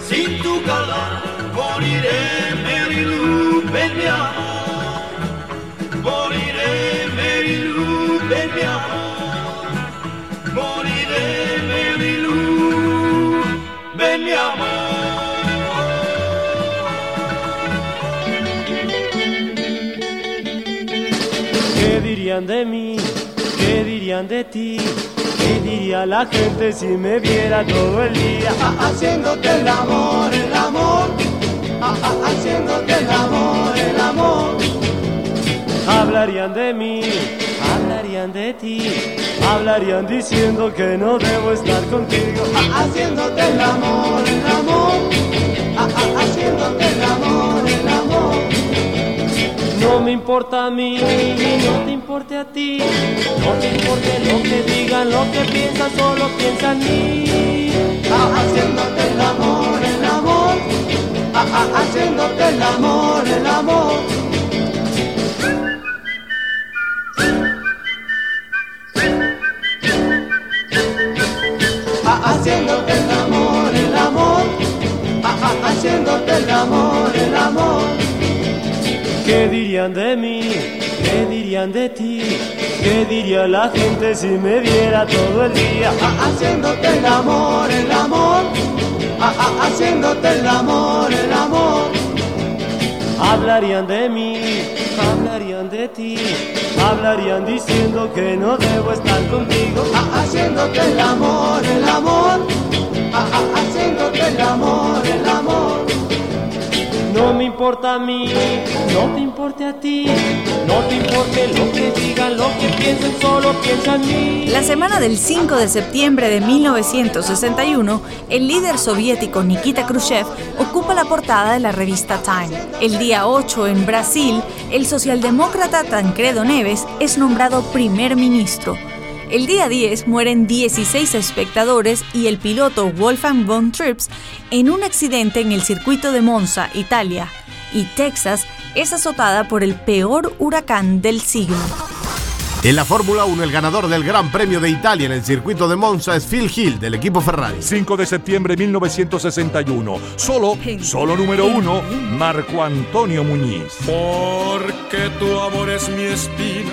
sin tu calor, moriré, Mary Lou, ven mi amor. Moriré, Mary Lou, ven mi amor. Moriré, Mary Lou, ven mi amor. ¿Qué dirían de mí? ¿Qué dirían de ti? ¿Qué diría la gente si me viera todo el día? Haciéndote el amor, el amor. Haciéndote el amor, el amor. Hablarían de mí, hablarían de ti, hablarían diciendo que no debo estar contigo. Haciéndote el amor, el amor. Haciéndote el amor. No me importa a mí, no te importe a ti, no te importe lo que digan, lo que piensan, solo piensa en mí. Ah, Haciéndote el amor, el amor. Ah, ah, Haciéndote el amor, el amor. Ah, Haciéndote el amor, el amor. Ah, Haciéndote el amor, el amor. ¿Qué dirían de mí? ¿Qué dirían de ti? ¿Qué diría la gente si me viera todo el día? Ah, Haciéndote el amor, el amor. Ah, ah, Haciéndote el amor, el amor. Hablarían de mí, hablarían de ti, hablarían diciendo que no debo estar contigo. Ah, Haciéndote el amor, el amor. Ah, ah, Haciéndote el amor, el amor. No me importa a mí, no te importe a ti, no te importe lo que digan, lo que piensen, solo piensa en mí. La semana del 5 de septiembre de 1961, el líder soviético Nikita Khrushchev ocupa la portada de la revista Time. El día 8 en Brasil, el socialdemócrata Tancredo Neves es nombrado primer ministro. El día 10 mueren 16 espectadores y el piloto Wolfgang von Trips en un accidente en el circuito de Monza, Italia, y Texas es azotada por el peor huracán del siglo. En la Fórmula 1, el ganador del Gran Premio de Italia en el circuito de Monza es Phil Hill del equipo Ferrari. 5 de septiembre de 1961. Solo, solo número uno, Marco Antonio Muñiz. Porque tu amor es mi espina,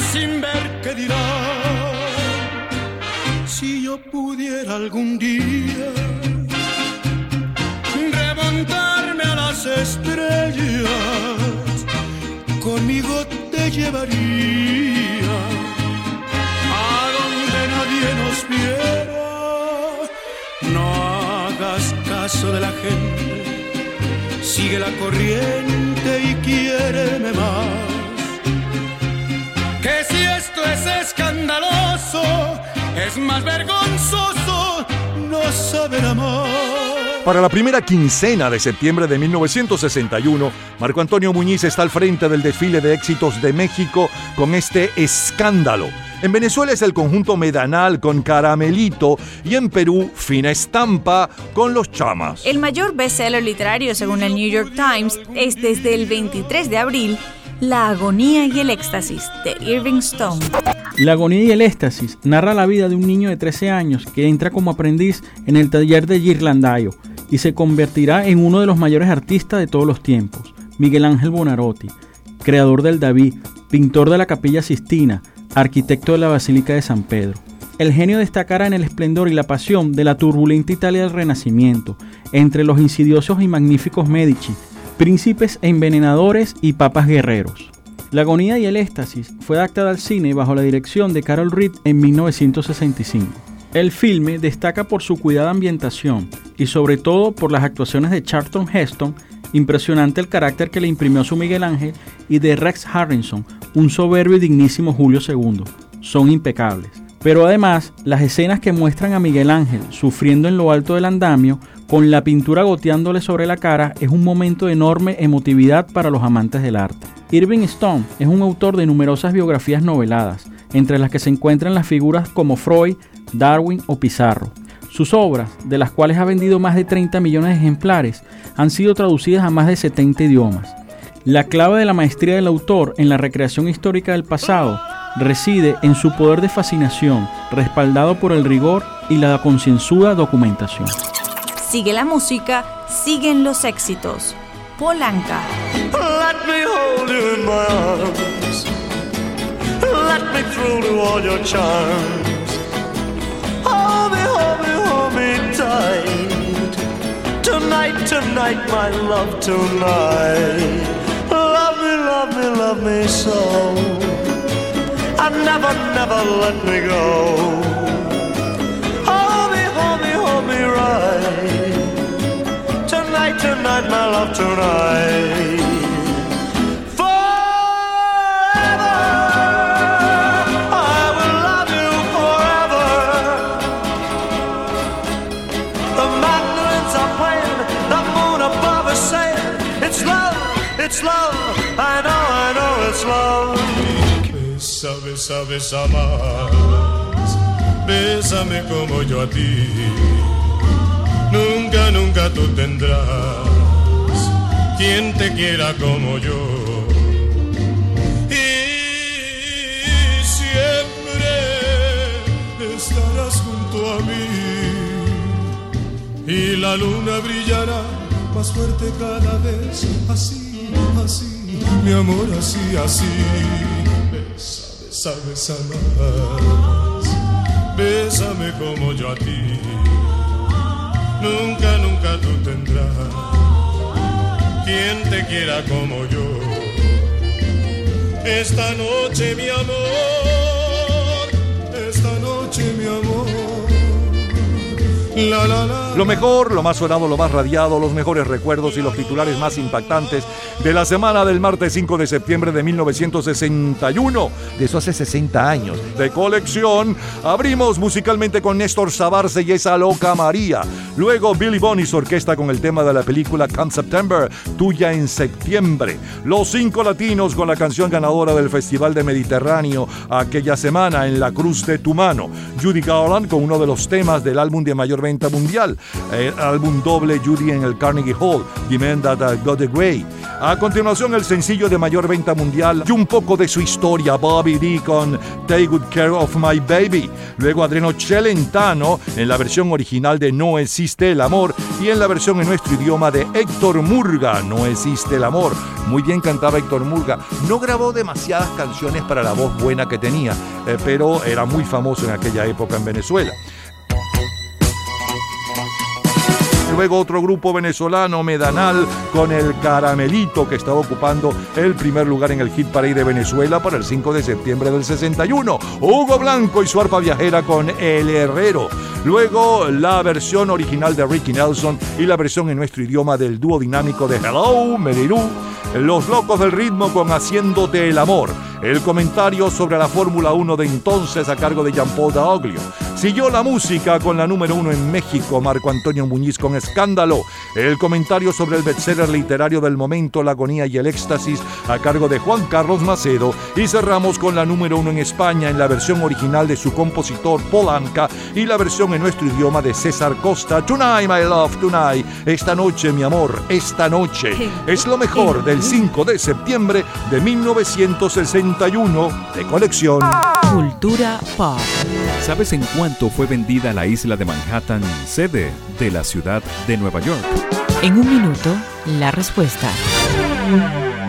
sin ver qué dirán. Si yo pudiera algún día remontarme a las estrellas, conmigo te llevaría a donde nadie nos viera. No hagas caso de la gente, sigue la corriente y quiéreme más. Escandaloso, es más vergonzoso no saber. Para la primera quincena de septiembre de 1961, Marco Antonio Muñiz está al frente del desfile de éxitos de México con este escándalo. En Venezuela es el conjunto Medanal con Caramelito y en Perú Fina Estampa con Los Chamas. El mayor bestseller literario según el New York Times es desde el 23 de abril La agonía y el éxtasis de Irving Stone. La agonía y el éxtasis narra la vida de un niño de 13 años que entra como aprendiz en el taller de Girlandaio y se convertirá en uno de los mayores artistas de todos los tiempos, Miguel Ángel Bonarotti, creador del David, pintor de la Capilla Sistina, arquitecto de la Basílica de San Pedro. el genio destacará en el esplendor y la pasión de la turbulenta Italia del Renacimiento, entre los insidiosos y magníficos Medici, príncipes envenenadores y papas guerreros. La agonía y el éxtasis fue adaptada al cine bajo la dirección de Carol Reed en 1965. El filme destaca por su cuidada ambientación y sobre todo por las actuaciones de Charlton Heston, impresionante el carácter que le imprimió su Miguel Ángel, y de Rex Harrison, un soberbio y dignísimo Julio II. Son impecables. Pero además, las escenas que muestran a Miguel Ángel sufriendo en lo alto del andamio, con la pintura goteándole sobre la cara, es un momento de enorme emotividad para los amantes del arte. Irving Stone es un autor de numerosas biografías noveladas, entre las que se encuentran las figuras como Freud, Darwin o Pizarro. Sus obras, de las cuales ha vendido más de 30 millones de ejemplares, han sido traducidas a más de 70 idiomas. La clave de la maestría del autor en la recreación histórica del pasado reside en su poder de fascinación, respaldado por el rigor y la concienzuda documentación. Sigue la música, siguen los éxitos. Polanca. Let me hold you in my arms. Let me thrill to all your charms. Hold me, hold me, hold me tight. Tonight, tonight, my love, tonight. Love me, love me, love me so. And never, never let me go. Hold me right. Tonight, tonight, my love, tonight. It's love, I know, I know it's love. Besa, besa, besa más. Bésame como yo a ti. Nunca, nunca tú tendrás quien te quiera como yo. Y siempre estarás junto a mí. Y la luna brillará más fuerte cada vez así así, mi amor, así, así. Besa, besa, besa más. Bésame como yo a ti. Nunca, nunca tú tendrás quien te quiera como yo. Esta noche, mi amor, Lo mejor, lo más sonado, lo más radiado, los mejores recuerdos y los titulares más impactantes de la semana del martes 5 de septiembre de 1961. De eso hace 60 años. De colección, abrimos musicalmente con Néstor Sabarce y esa loca María. Luego Billy Bonnie su orquesta con el tema de la película Come September, tuya en septiembre. Los cinco latinos con la canción ganadora del Festival de Mediterráneo aquella semana en La Cruz de tu Mano. Judy Garland con uno de los temas del álbum de mayor venta mundial, el álbum doble Judy en el Carnegie Hall, The Man That Got Away. A continuación el sencillo de mayor venta mundial y un poco de su historia, Bobby D con Take Good Care of My Baby. Luego Adreno Celentano en la versión original de No Existe el Amor y en la versión en nuestro idioma de Héctor Murga, No Existe el Amor. Muy bien cantaba Héctor Murga. No grabó demasiadas canciones para la voz buena que tenía, eh, pero era muy famoso en aquella época en Venezuela. Luego otro grupo venezolano, Medanal, con el Caramelito, que estaba ocupando el primer lugar en el Hit Parade de Venezuela para el 5 de septiembre del 61. Hugo Blanco y su arpa viajera con El Herrero. Luego la versión original de Ricky Nelson y la versión en nuestro idioma del dúo dinámico de Hello, Medirú. Los Locos del Ritmo con Haciéndote el Amor. El comentario sobre la Fórmula 1 de entonces a cargo de Jean-Paul Daoglio. Siguió la música con la número uno en México, Marco Antonio Muñiz con Escándalo. El comentario sobre el bestseller literario del momento, La agonía y el éxtasis, a cargo de Juan Carlos Macedo. Y cerramos con la número uno en España en la versión original de su compositor Polanca y la versión en nuestro idioma de César Costa. Tonight, my love, tonight. Esta noche, mi amor, esta noche. Es lo mejor del 5 de septiembre de 1961 de colección. Cultura pop. ¿Sabes en cuánto fue vendida la isla de Manhattan, sede de la ciudad de Nueva York? En un minuto, la respuesta.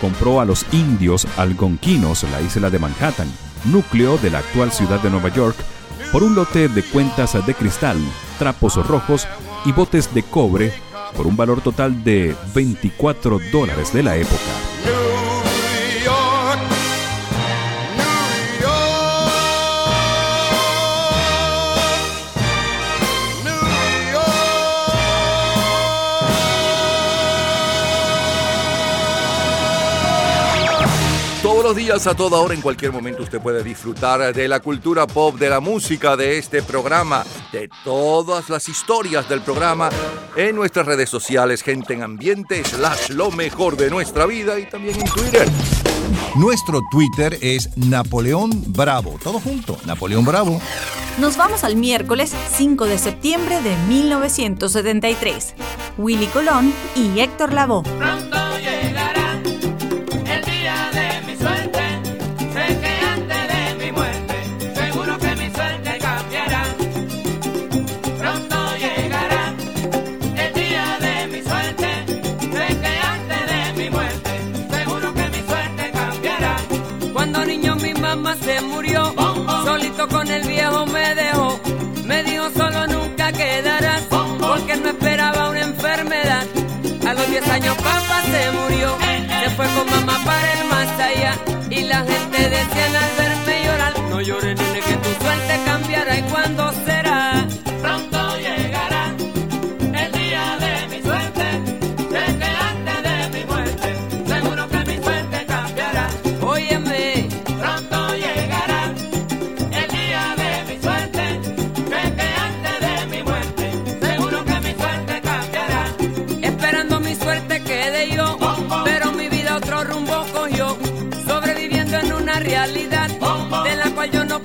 compró a los indios algonquinos la isla de Manhattan, núcleo de la actual ciudad de Nueva York, por un lote de cuentas de cristal, trapos rojos y botes de cobre por un valor total de 24 dólares de la época. Días, a toda hora, en cualquier momento, usted puede disfrutar de la cultura pop, de la música, de este programa, de todas las historias del programa en nuestras redes sociales, gente en ambiente, slash lo mejor de nuestra vida y también en Twitter. Nuestro Twitter es Napoleón Bravo. Todo junto, Napoleón Bravo. Nos vamos al miércoles 5 de septiembre de 1973. Willy Colón y Héctor Lavoe. 10 años papá se murió, se fue con mamá para el más allá. Y la gente decía al verme llorar, no llores nene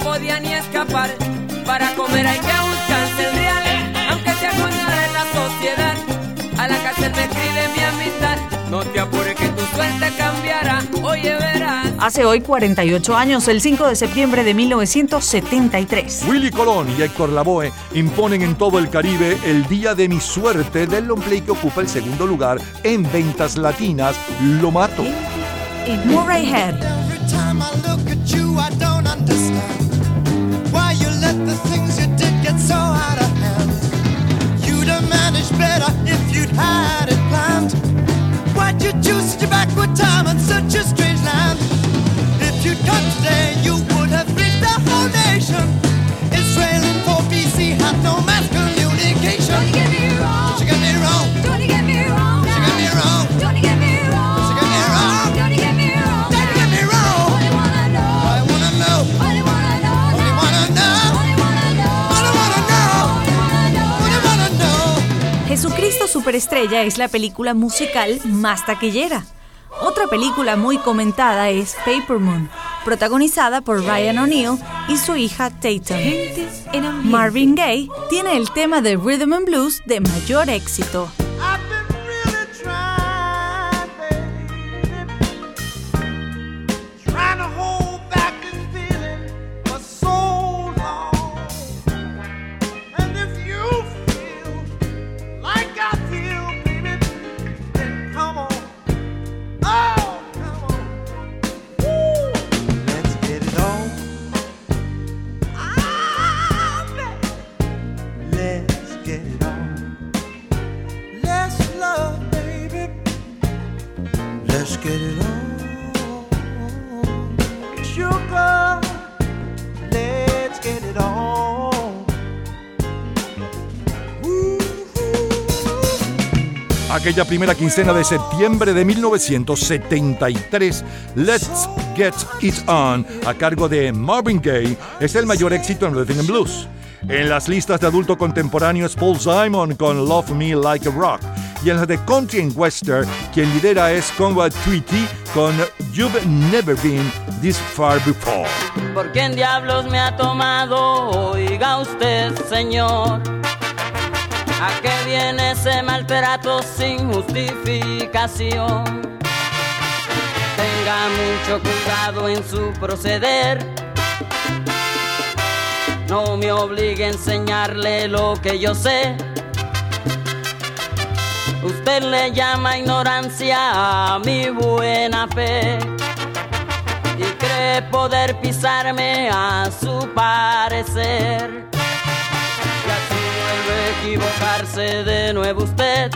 podía ni escapar. Para comer hay que buscarse el real, aunque sea con de la sociedad. A la cárcel me escribe mi amistad, no te apures que tu suerte cambiará, oye verás. Hace hoy 48 años, el 5 de septiembre de 1973. Willy Colón y Héctor Lavoe imponen en todo el Caribe el Día de mi Suerte del long play que ocupa el segundo lugar en ventas latinas, Lo Mato. En Murray Head. Jesucristo Superestrella es la película musical más taquillera. Otra película muy comentada es Paper Moon, protagonizada por Ryan O'Neill y su hija Tatum. Marvin Gaye tiene el tema de Rhythm and Blues de mayor éxito. Aquella primera quincena de septiembre de 1973, Let's Get It On, a cargo de Marvin Gaye, es el mayor éxito en Rhythm and Blues. En las listas de adulto contemporáneo es Paul Simon con Love Me Like a Rock. Y en las de country and western, quien lidera es Conrad Tweety con You've Never Been This Far Before. ¿Por qué en diablos me ha tomado? Oiga usted, señor. ¿A qué viene ese maltrato sin justificación? Tenga mucho cuidado en su proceder. No me obligue a enseñarle lo que yo sé. Usted le llama ignorancia a mi buena fe y cree poder pisarme a su parecer. Equivocarse de nuevo usted.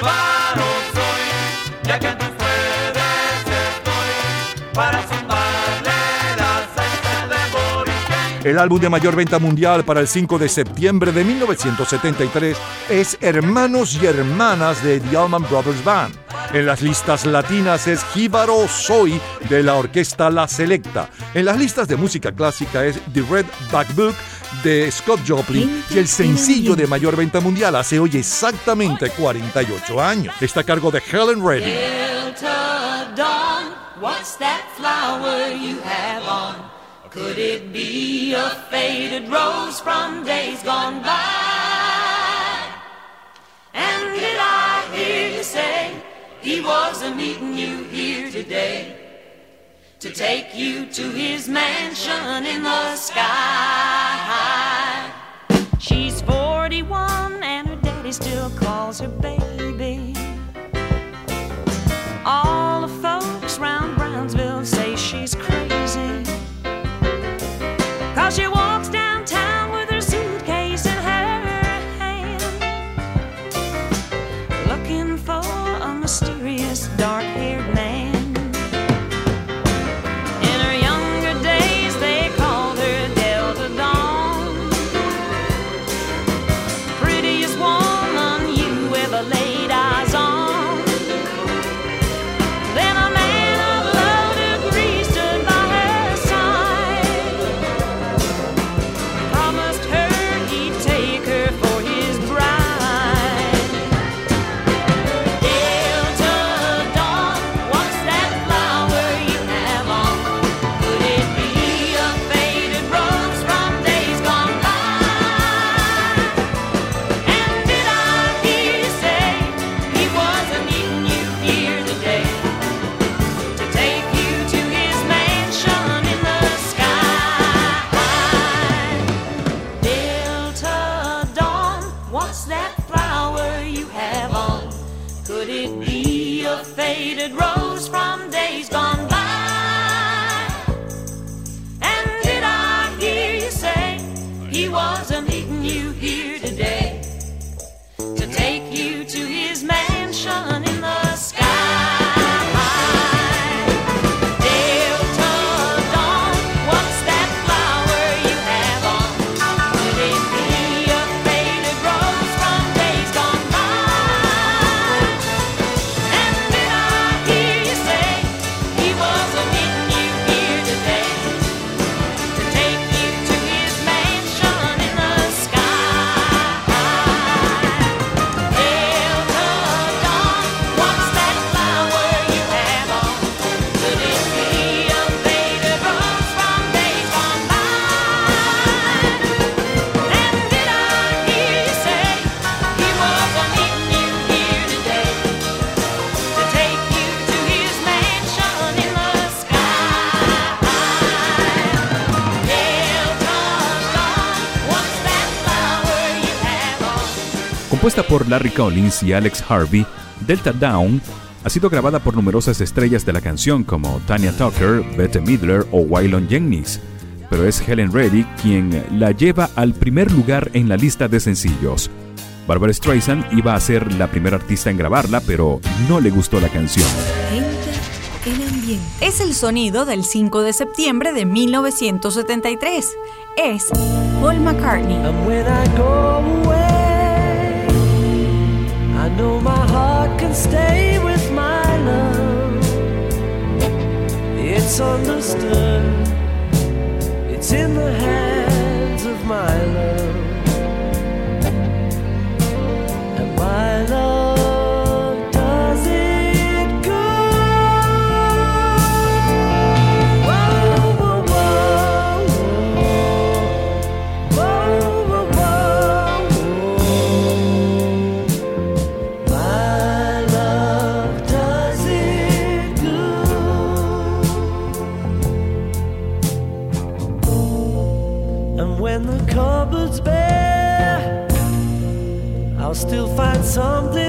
varón soy, ya que en tus redes estoy para zumbarle la salsa de Boris El álbum de mayor venta mundial para el 5 de septiembre de 1973 es Hermanos y Hermanas de The Allman Brothers Band. En las listas latinas es Jíbaro Soy de la orquesta La Selecta. En las listas de música clásica es The Red Back Book de Scott Joplin y el sencillo de mayor venta mundial hace hoy exactamente 48 años. Está a cargo de Helen Reddy. What's that flower you have on? Could it be a faded rose from days gone by? And did I hear you say he wasn't meeting you here today to take you to his mansion in the sky? And her daddy still calls her baby. Compuesta por Larry Collins y Alex Harvey, Delta Down ha sido grabada por numerosas estrellas de la canción como Tanya Tucker, Bette Midler o Waylon Jennings, pero es Helen Reddy quien la lleva al primer lugar en la lista de sencillos. Barbara Streisand iba a ser la primera artista en grabarla, pero no le gustó la canción. El ambiente. Es el sonido del 5 de septiembre de 1973. Es Paul McCartney. can stay with my love. It's understood, it's in the hands of my love. And my love. something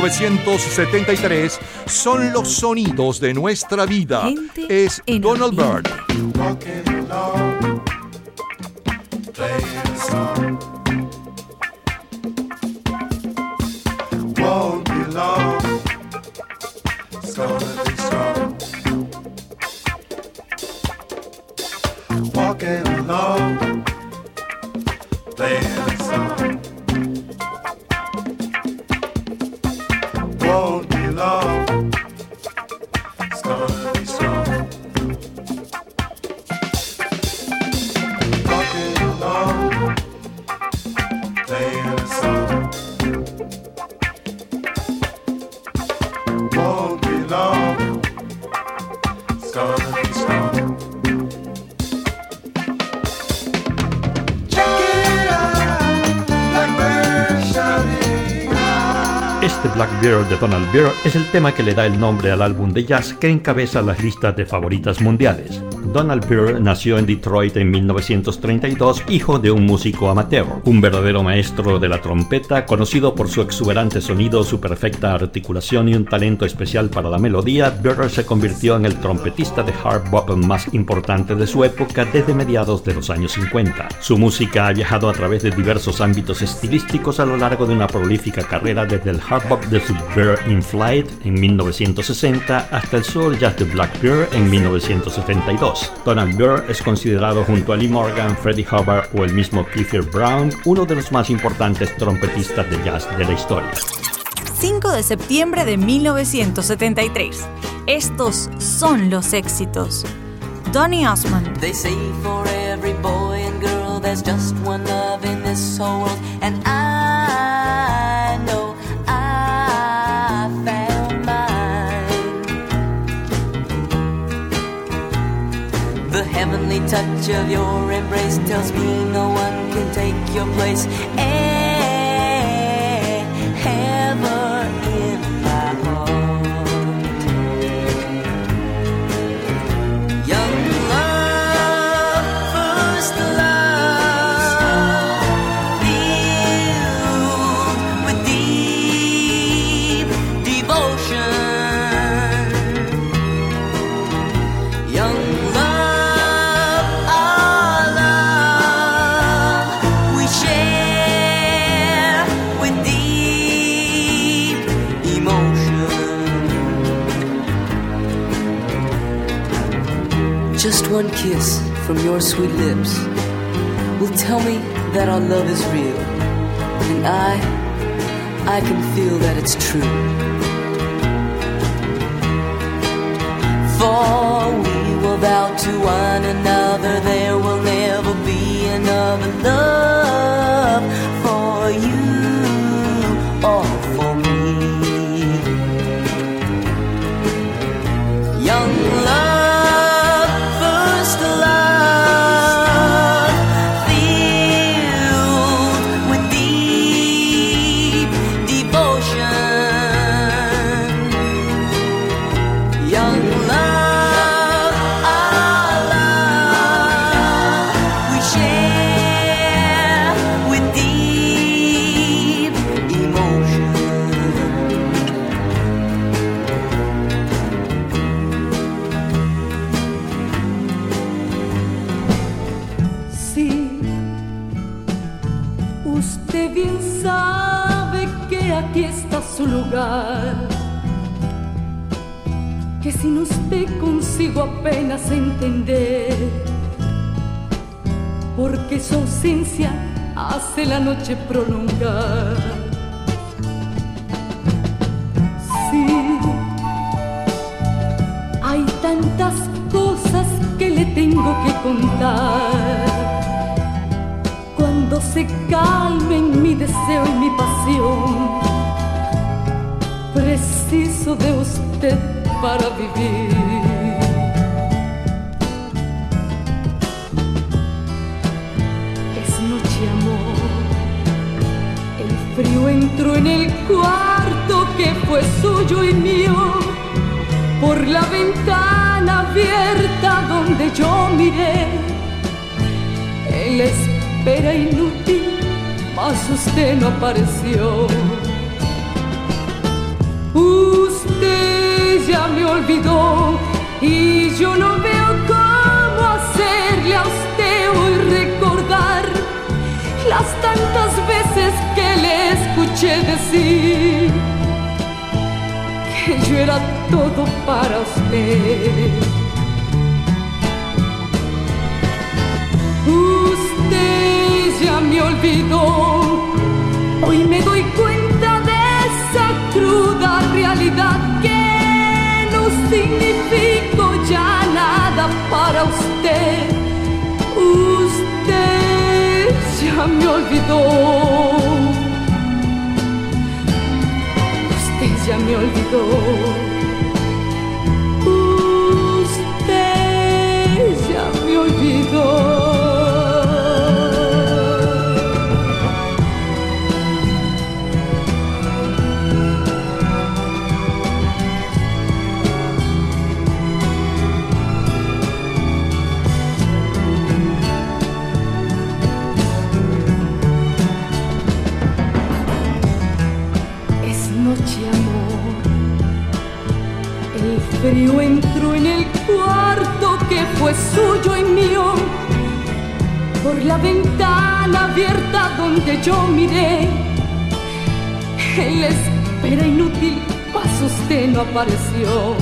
1973 son los sonidos de nuestra vida. Es Donald Bird. Es el tema que le da el nombre al álbum de jazz que encabeza las listas de favoritas mundiales. Donald Byrd nació en Detroit en 1932, hijo de un músico amateur, un verdadero maestro de la trompeta, conocido por su exuberante sonido, su perfecta articulación y un talento especial para la melodía. Byrd se convirtió en el trompetista de hard bop más importante de su época desde mediados de los años 50. Su música ha viajado a través de diversos ámbitos estilísticos a lo largo de una prolífica carrera desde el hard bop de su in Flight en 1960 hasta el soul jazz de Blackbeard en 1972. Donald Byrd es considerado junto a Lee Morgan, Freddie Hubbard o el mismo Clifford Brown uno de los más importantes trompetistas de jazz de la historia. 5 de septiembre de 1973. Estos son los éxitos. Donny Osmond, They say for every boy and girl there's just one love in this whole world, heavenly touch of your embrace tells me no one can take your place. Eh, Ever in your sweet lips will tell me that our love is real. And I, I can feel that it's true. For we will vow to one another there will never be another love for you entender. Porque su ausencia hace la noche prolongar. Sí, hay tantas cosas que le tengo que contar. Cuando se calmen mi deseo y mi pasión, preciso de usted para vivir. En el cuarto que fue suyo y mío por la ventana abierta donde yo miré. La espera inútil, mas usted no apareció. Usted ya me olvidó y yo no veo cómo hacerle a usted hoy recordar las tantas veces que le escuché decir que yo era todo para usted. Usted ya me olvidó. Hoy me doy cuenta de esa cruda realidad que no significo ya nada para usted. Ya me olvidó. Usted ya me olvidó. Usted ya me olvidó. Fue suyo y mío. Por la ventana abierta donde yo miré. La espera inútil, paso usted no apareció.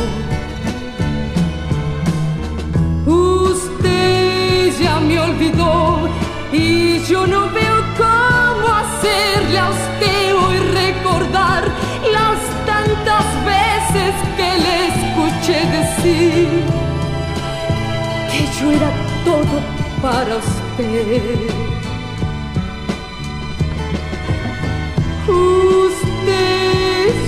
Usted ya me olvidó y yo no veo cómo hacerle a usted hoy recordar las tantas veces que le escuché decir yo era todo para usted. Usted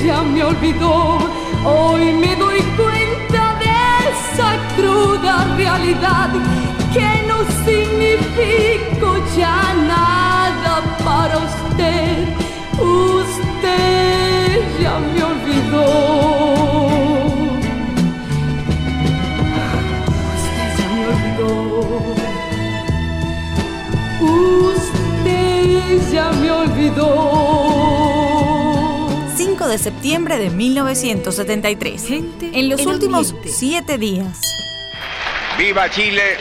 ya me olvidó, hoy me doy cuenta de esa cruda realidad que no significo ya nada para usted. Usted ya me olvidó. Usted ya me olvidó. 5 de septiembre de 1973. En los últimos ambiente. siete días, ¡Viva Chile!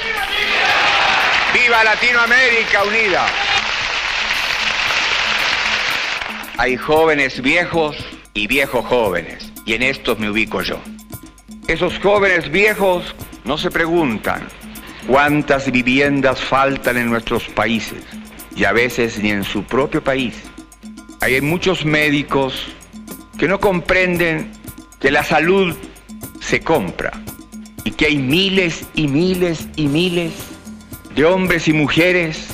¡Viva Latinoamérica unida! Hay jóvenes viejos y viejos jóvenes, y en estos me ubico yo. Esos jóvenes viejos no se preguntan cuántas viviendas faltan en nuestros países, y a veces ni en su propio país. Hay muchos médicos que no comprenden que la salud se compra y que hay miles y miles y miles de hombres y mujeres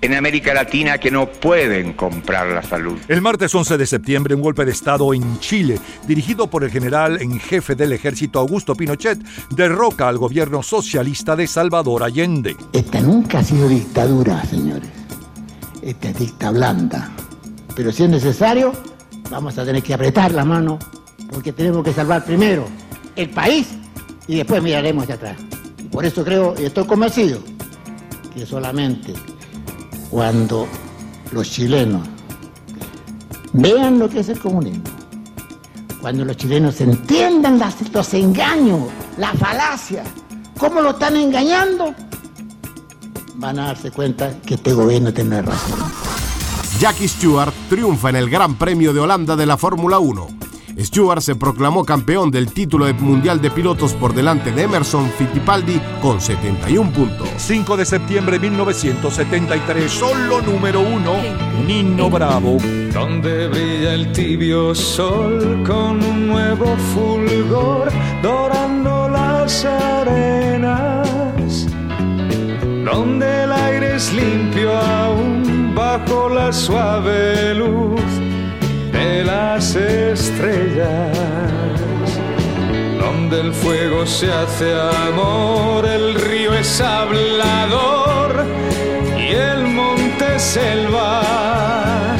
en América Latina que no pueden comprar la salud. El martes 11 de septiembre, un golpe de Estado en Chile, dirigido por el general en jefe del ejército Augusto Pinochet, derroca al gobierno socialista de Salvador Allende. Esta nunca ha sido dictadura, señores. Esta es dicta blanda. Pero si es necesario, vamos a tener que apretar la mano porque tenemos que salvar primero el país y después miraremos hacia atrás. Por eso creo y estoy convencido que solamente cuando los chilenos vean lo que es el comunismo, cuando los chilenos entiendan las- los engaños, la falacia, cómo lo están engañando, van a darse cuenta que este gobierno tiene razón. Jackie Stewart triunfa en el Gran Premio de Holanda de la Fórmula 1. Stewart se proclamó campeón del título de mundial de pilotos por delante de Emerson Fittipaldi con 71 puntos. 5 de septiembre de 1973, solo número uno, Nino Bravo. Donde brilla el tibio sol con un nuevo fulgor dorando las arenas. Donde el aire es limpio aún bajo la suave luz de las estrellas. Donde el fuego se hace amor, el río es hablador y el monte selva.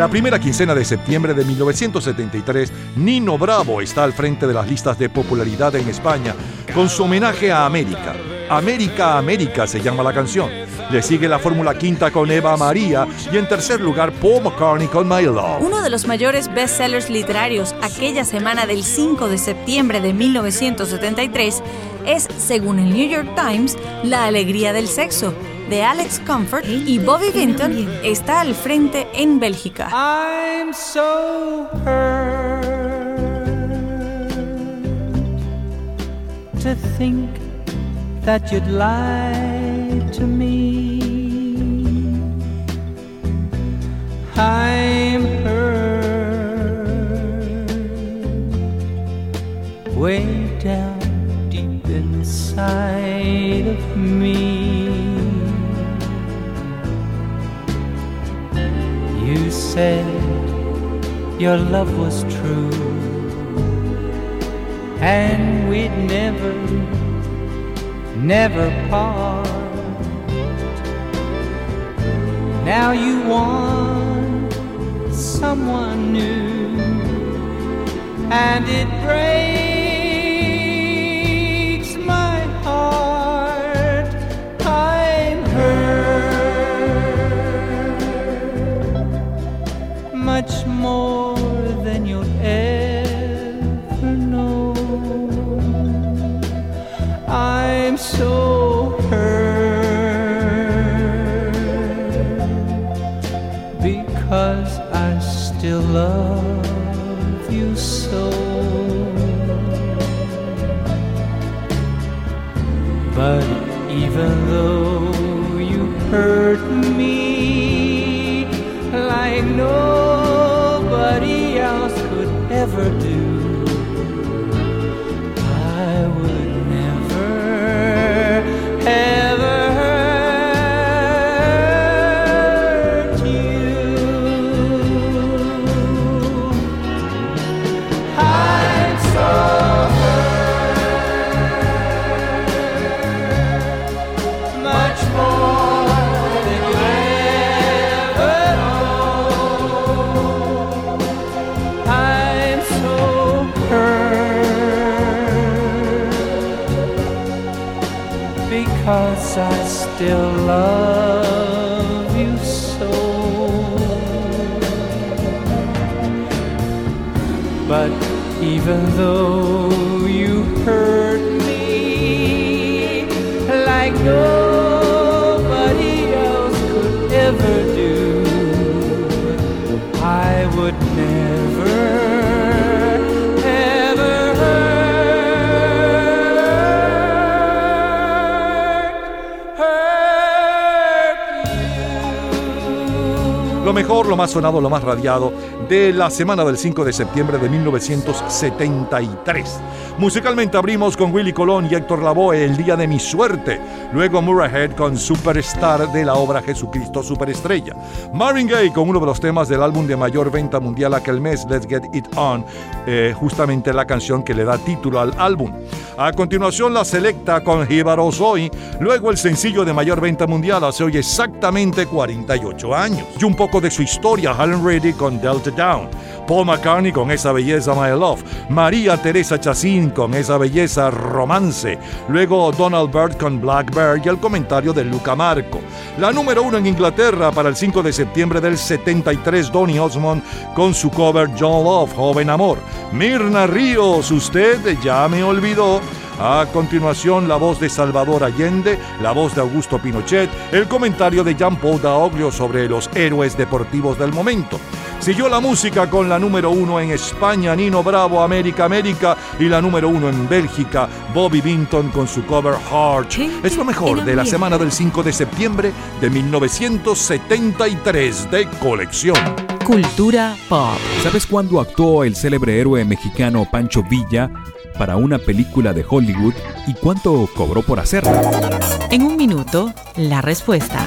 La primera quincena de septiembre de 1973, Nino Bravo está al frente de las listas de popularidad en España con su homenaje a América. América, América se llama la canción. Le sigue la Fórmula Quinta con Eva María y en tercer lugar Paul McCartney con My Love. Uno de los mayores bestsellers literarios aquella semana del 5 de septiembre de 1973 es, según el New York Times, La alegría del sexo, de Alex Comfort y Bobby Vinton está al frente en Bélgica. I'm so hurt to think that you'd lie to me. I'm hurt way down deep inside said your love was true and we'd never, never part. Now you want someone new, and it breaks love because I still love you so. But even though lo más sonado, lo más radiado de la semana del 5 de septiembre de 1973. Musicalmente abrimos con Willy Colón y Héctor Lavoe, El Día de mi Suerte. Luego Murray Head con Superstar de la obra Jesucristo Superestrella. Marvin Gaye con uno de los temas del álbum de mayor venta mundial aquel mes, Let's Get It On, eh, justamente la canción que le da título al álbum. A continuación la selecta con Jíbaro Soy, luego el sencillo de mayor venta mundial hace hoy exactamente 48 años. Y un poco de su historia, Helen Reddy con Delta Down, Paul McCartney con esa belleza My Love, María Teresa Chacín con esa belleza Romance, luego Donald Byrd con Blackbird y el comentario de Luca Marco. La número uno en Inglaterra para el 5 de septiembre del 73, Donny Osmond con su cover John Love, Joven Amor. Mirna Ríos, usted ya me olvidó. A continuación, la voz de Salvador Allende, la voz de Augusto Pinochet, el comentario de Jean-Paul Daoglio sobre los héroes deportivos del momento. Siguió la música con la número uno en España, Nino Bravo, América, América, y la número uno en Bélgica, Bobby Vinton con su cover Heart. Es lo mejor de la semana del 5 de septiembre de 1973 de colección. Cultura pop. ¿Sabes cuándo actuó el célebre héroe mexicano Pancho Villa para una película de Hollywood y cuánto cobró por hacerla? En un minuto, la respuesta.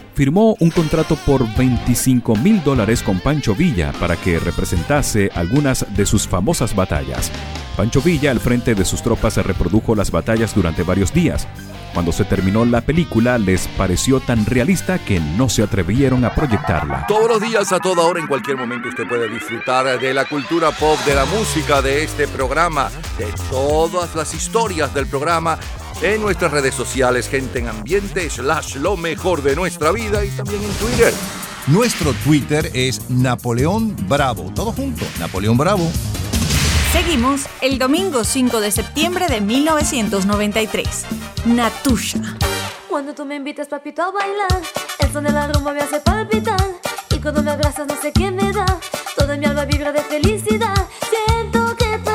firmó un contrato por 25 mil dólares con Pancho Villa para que representase algunas de sus famosas batallas. Pancho Villa, al frente de sus tropas, reprodujo las batallas durante varios días. Cuando se terminó la película, les pareció tan realista que no se atrevieron a proyectarla. Todos los días, a toda hora, en cualquier momento, usted puede disfrutar de la cultura pop, de la música, de este programa, de todas las historias del programa en nuestras redes sociales, gente en ambiente, slash lo mejor de nuestra vida y también en Twitter. Nuestro Twitter es Napoleón Bravo. Todo junto, Napoleón Bravo. Seguimos el domingo 5 de septiembre de 1993. Natusha. Cuando tú me invitas, papito, a bailar, el son de la rumba me hace palpitar. Y cuando me abrazas, no sé qué me da. Toda mi alma vibra de felicidad. Siento que tú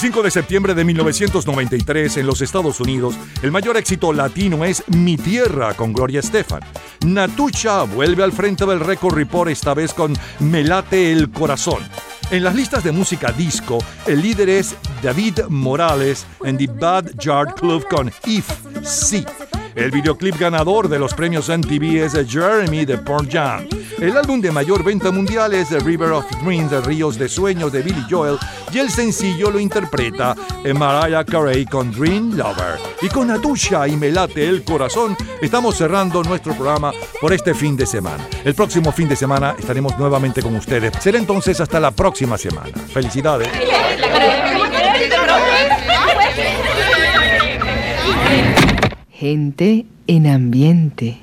5 de septiembre de 1993 en los Estados Unidos, el mayor éxito latino es Mi Tierra con Gloria Estefan. Natucha vuelve al frente del Record Report esta vez con Me late el corazón. En las listas de música disco, el líder es David Morales en The Bad Yard Club con If Sí. El videoclip ganador de los premios MTV es Jeremy de Pearl Jam. El álbum de mayor venta mundial es The River of Dreams, de Ríos de Sueños de Billy Joel, y el sencillo lo interpreta Mariah Carey con Dream Lover. Y con Natusha y Me Late el Corazón, estamos cerrando nuestro programa por este fin de semana. El próximo fin de semana estaremos nuevamente con ustedes. Será entonces hasta la próxima semana. Felicidades. Gente en ambiente.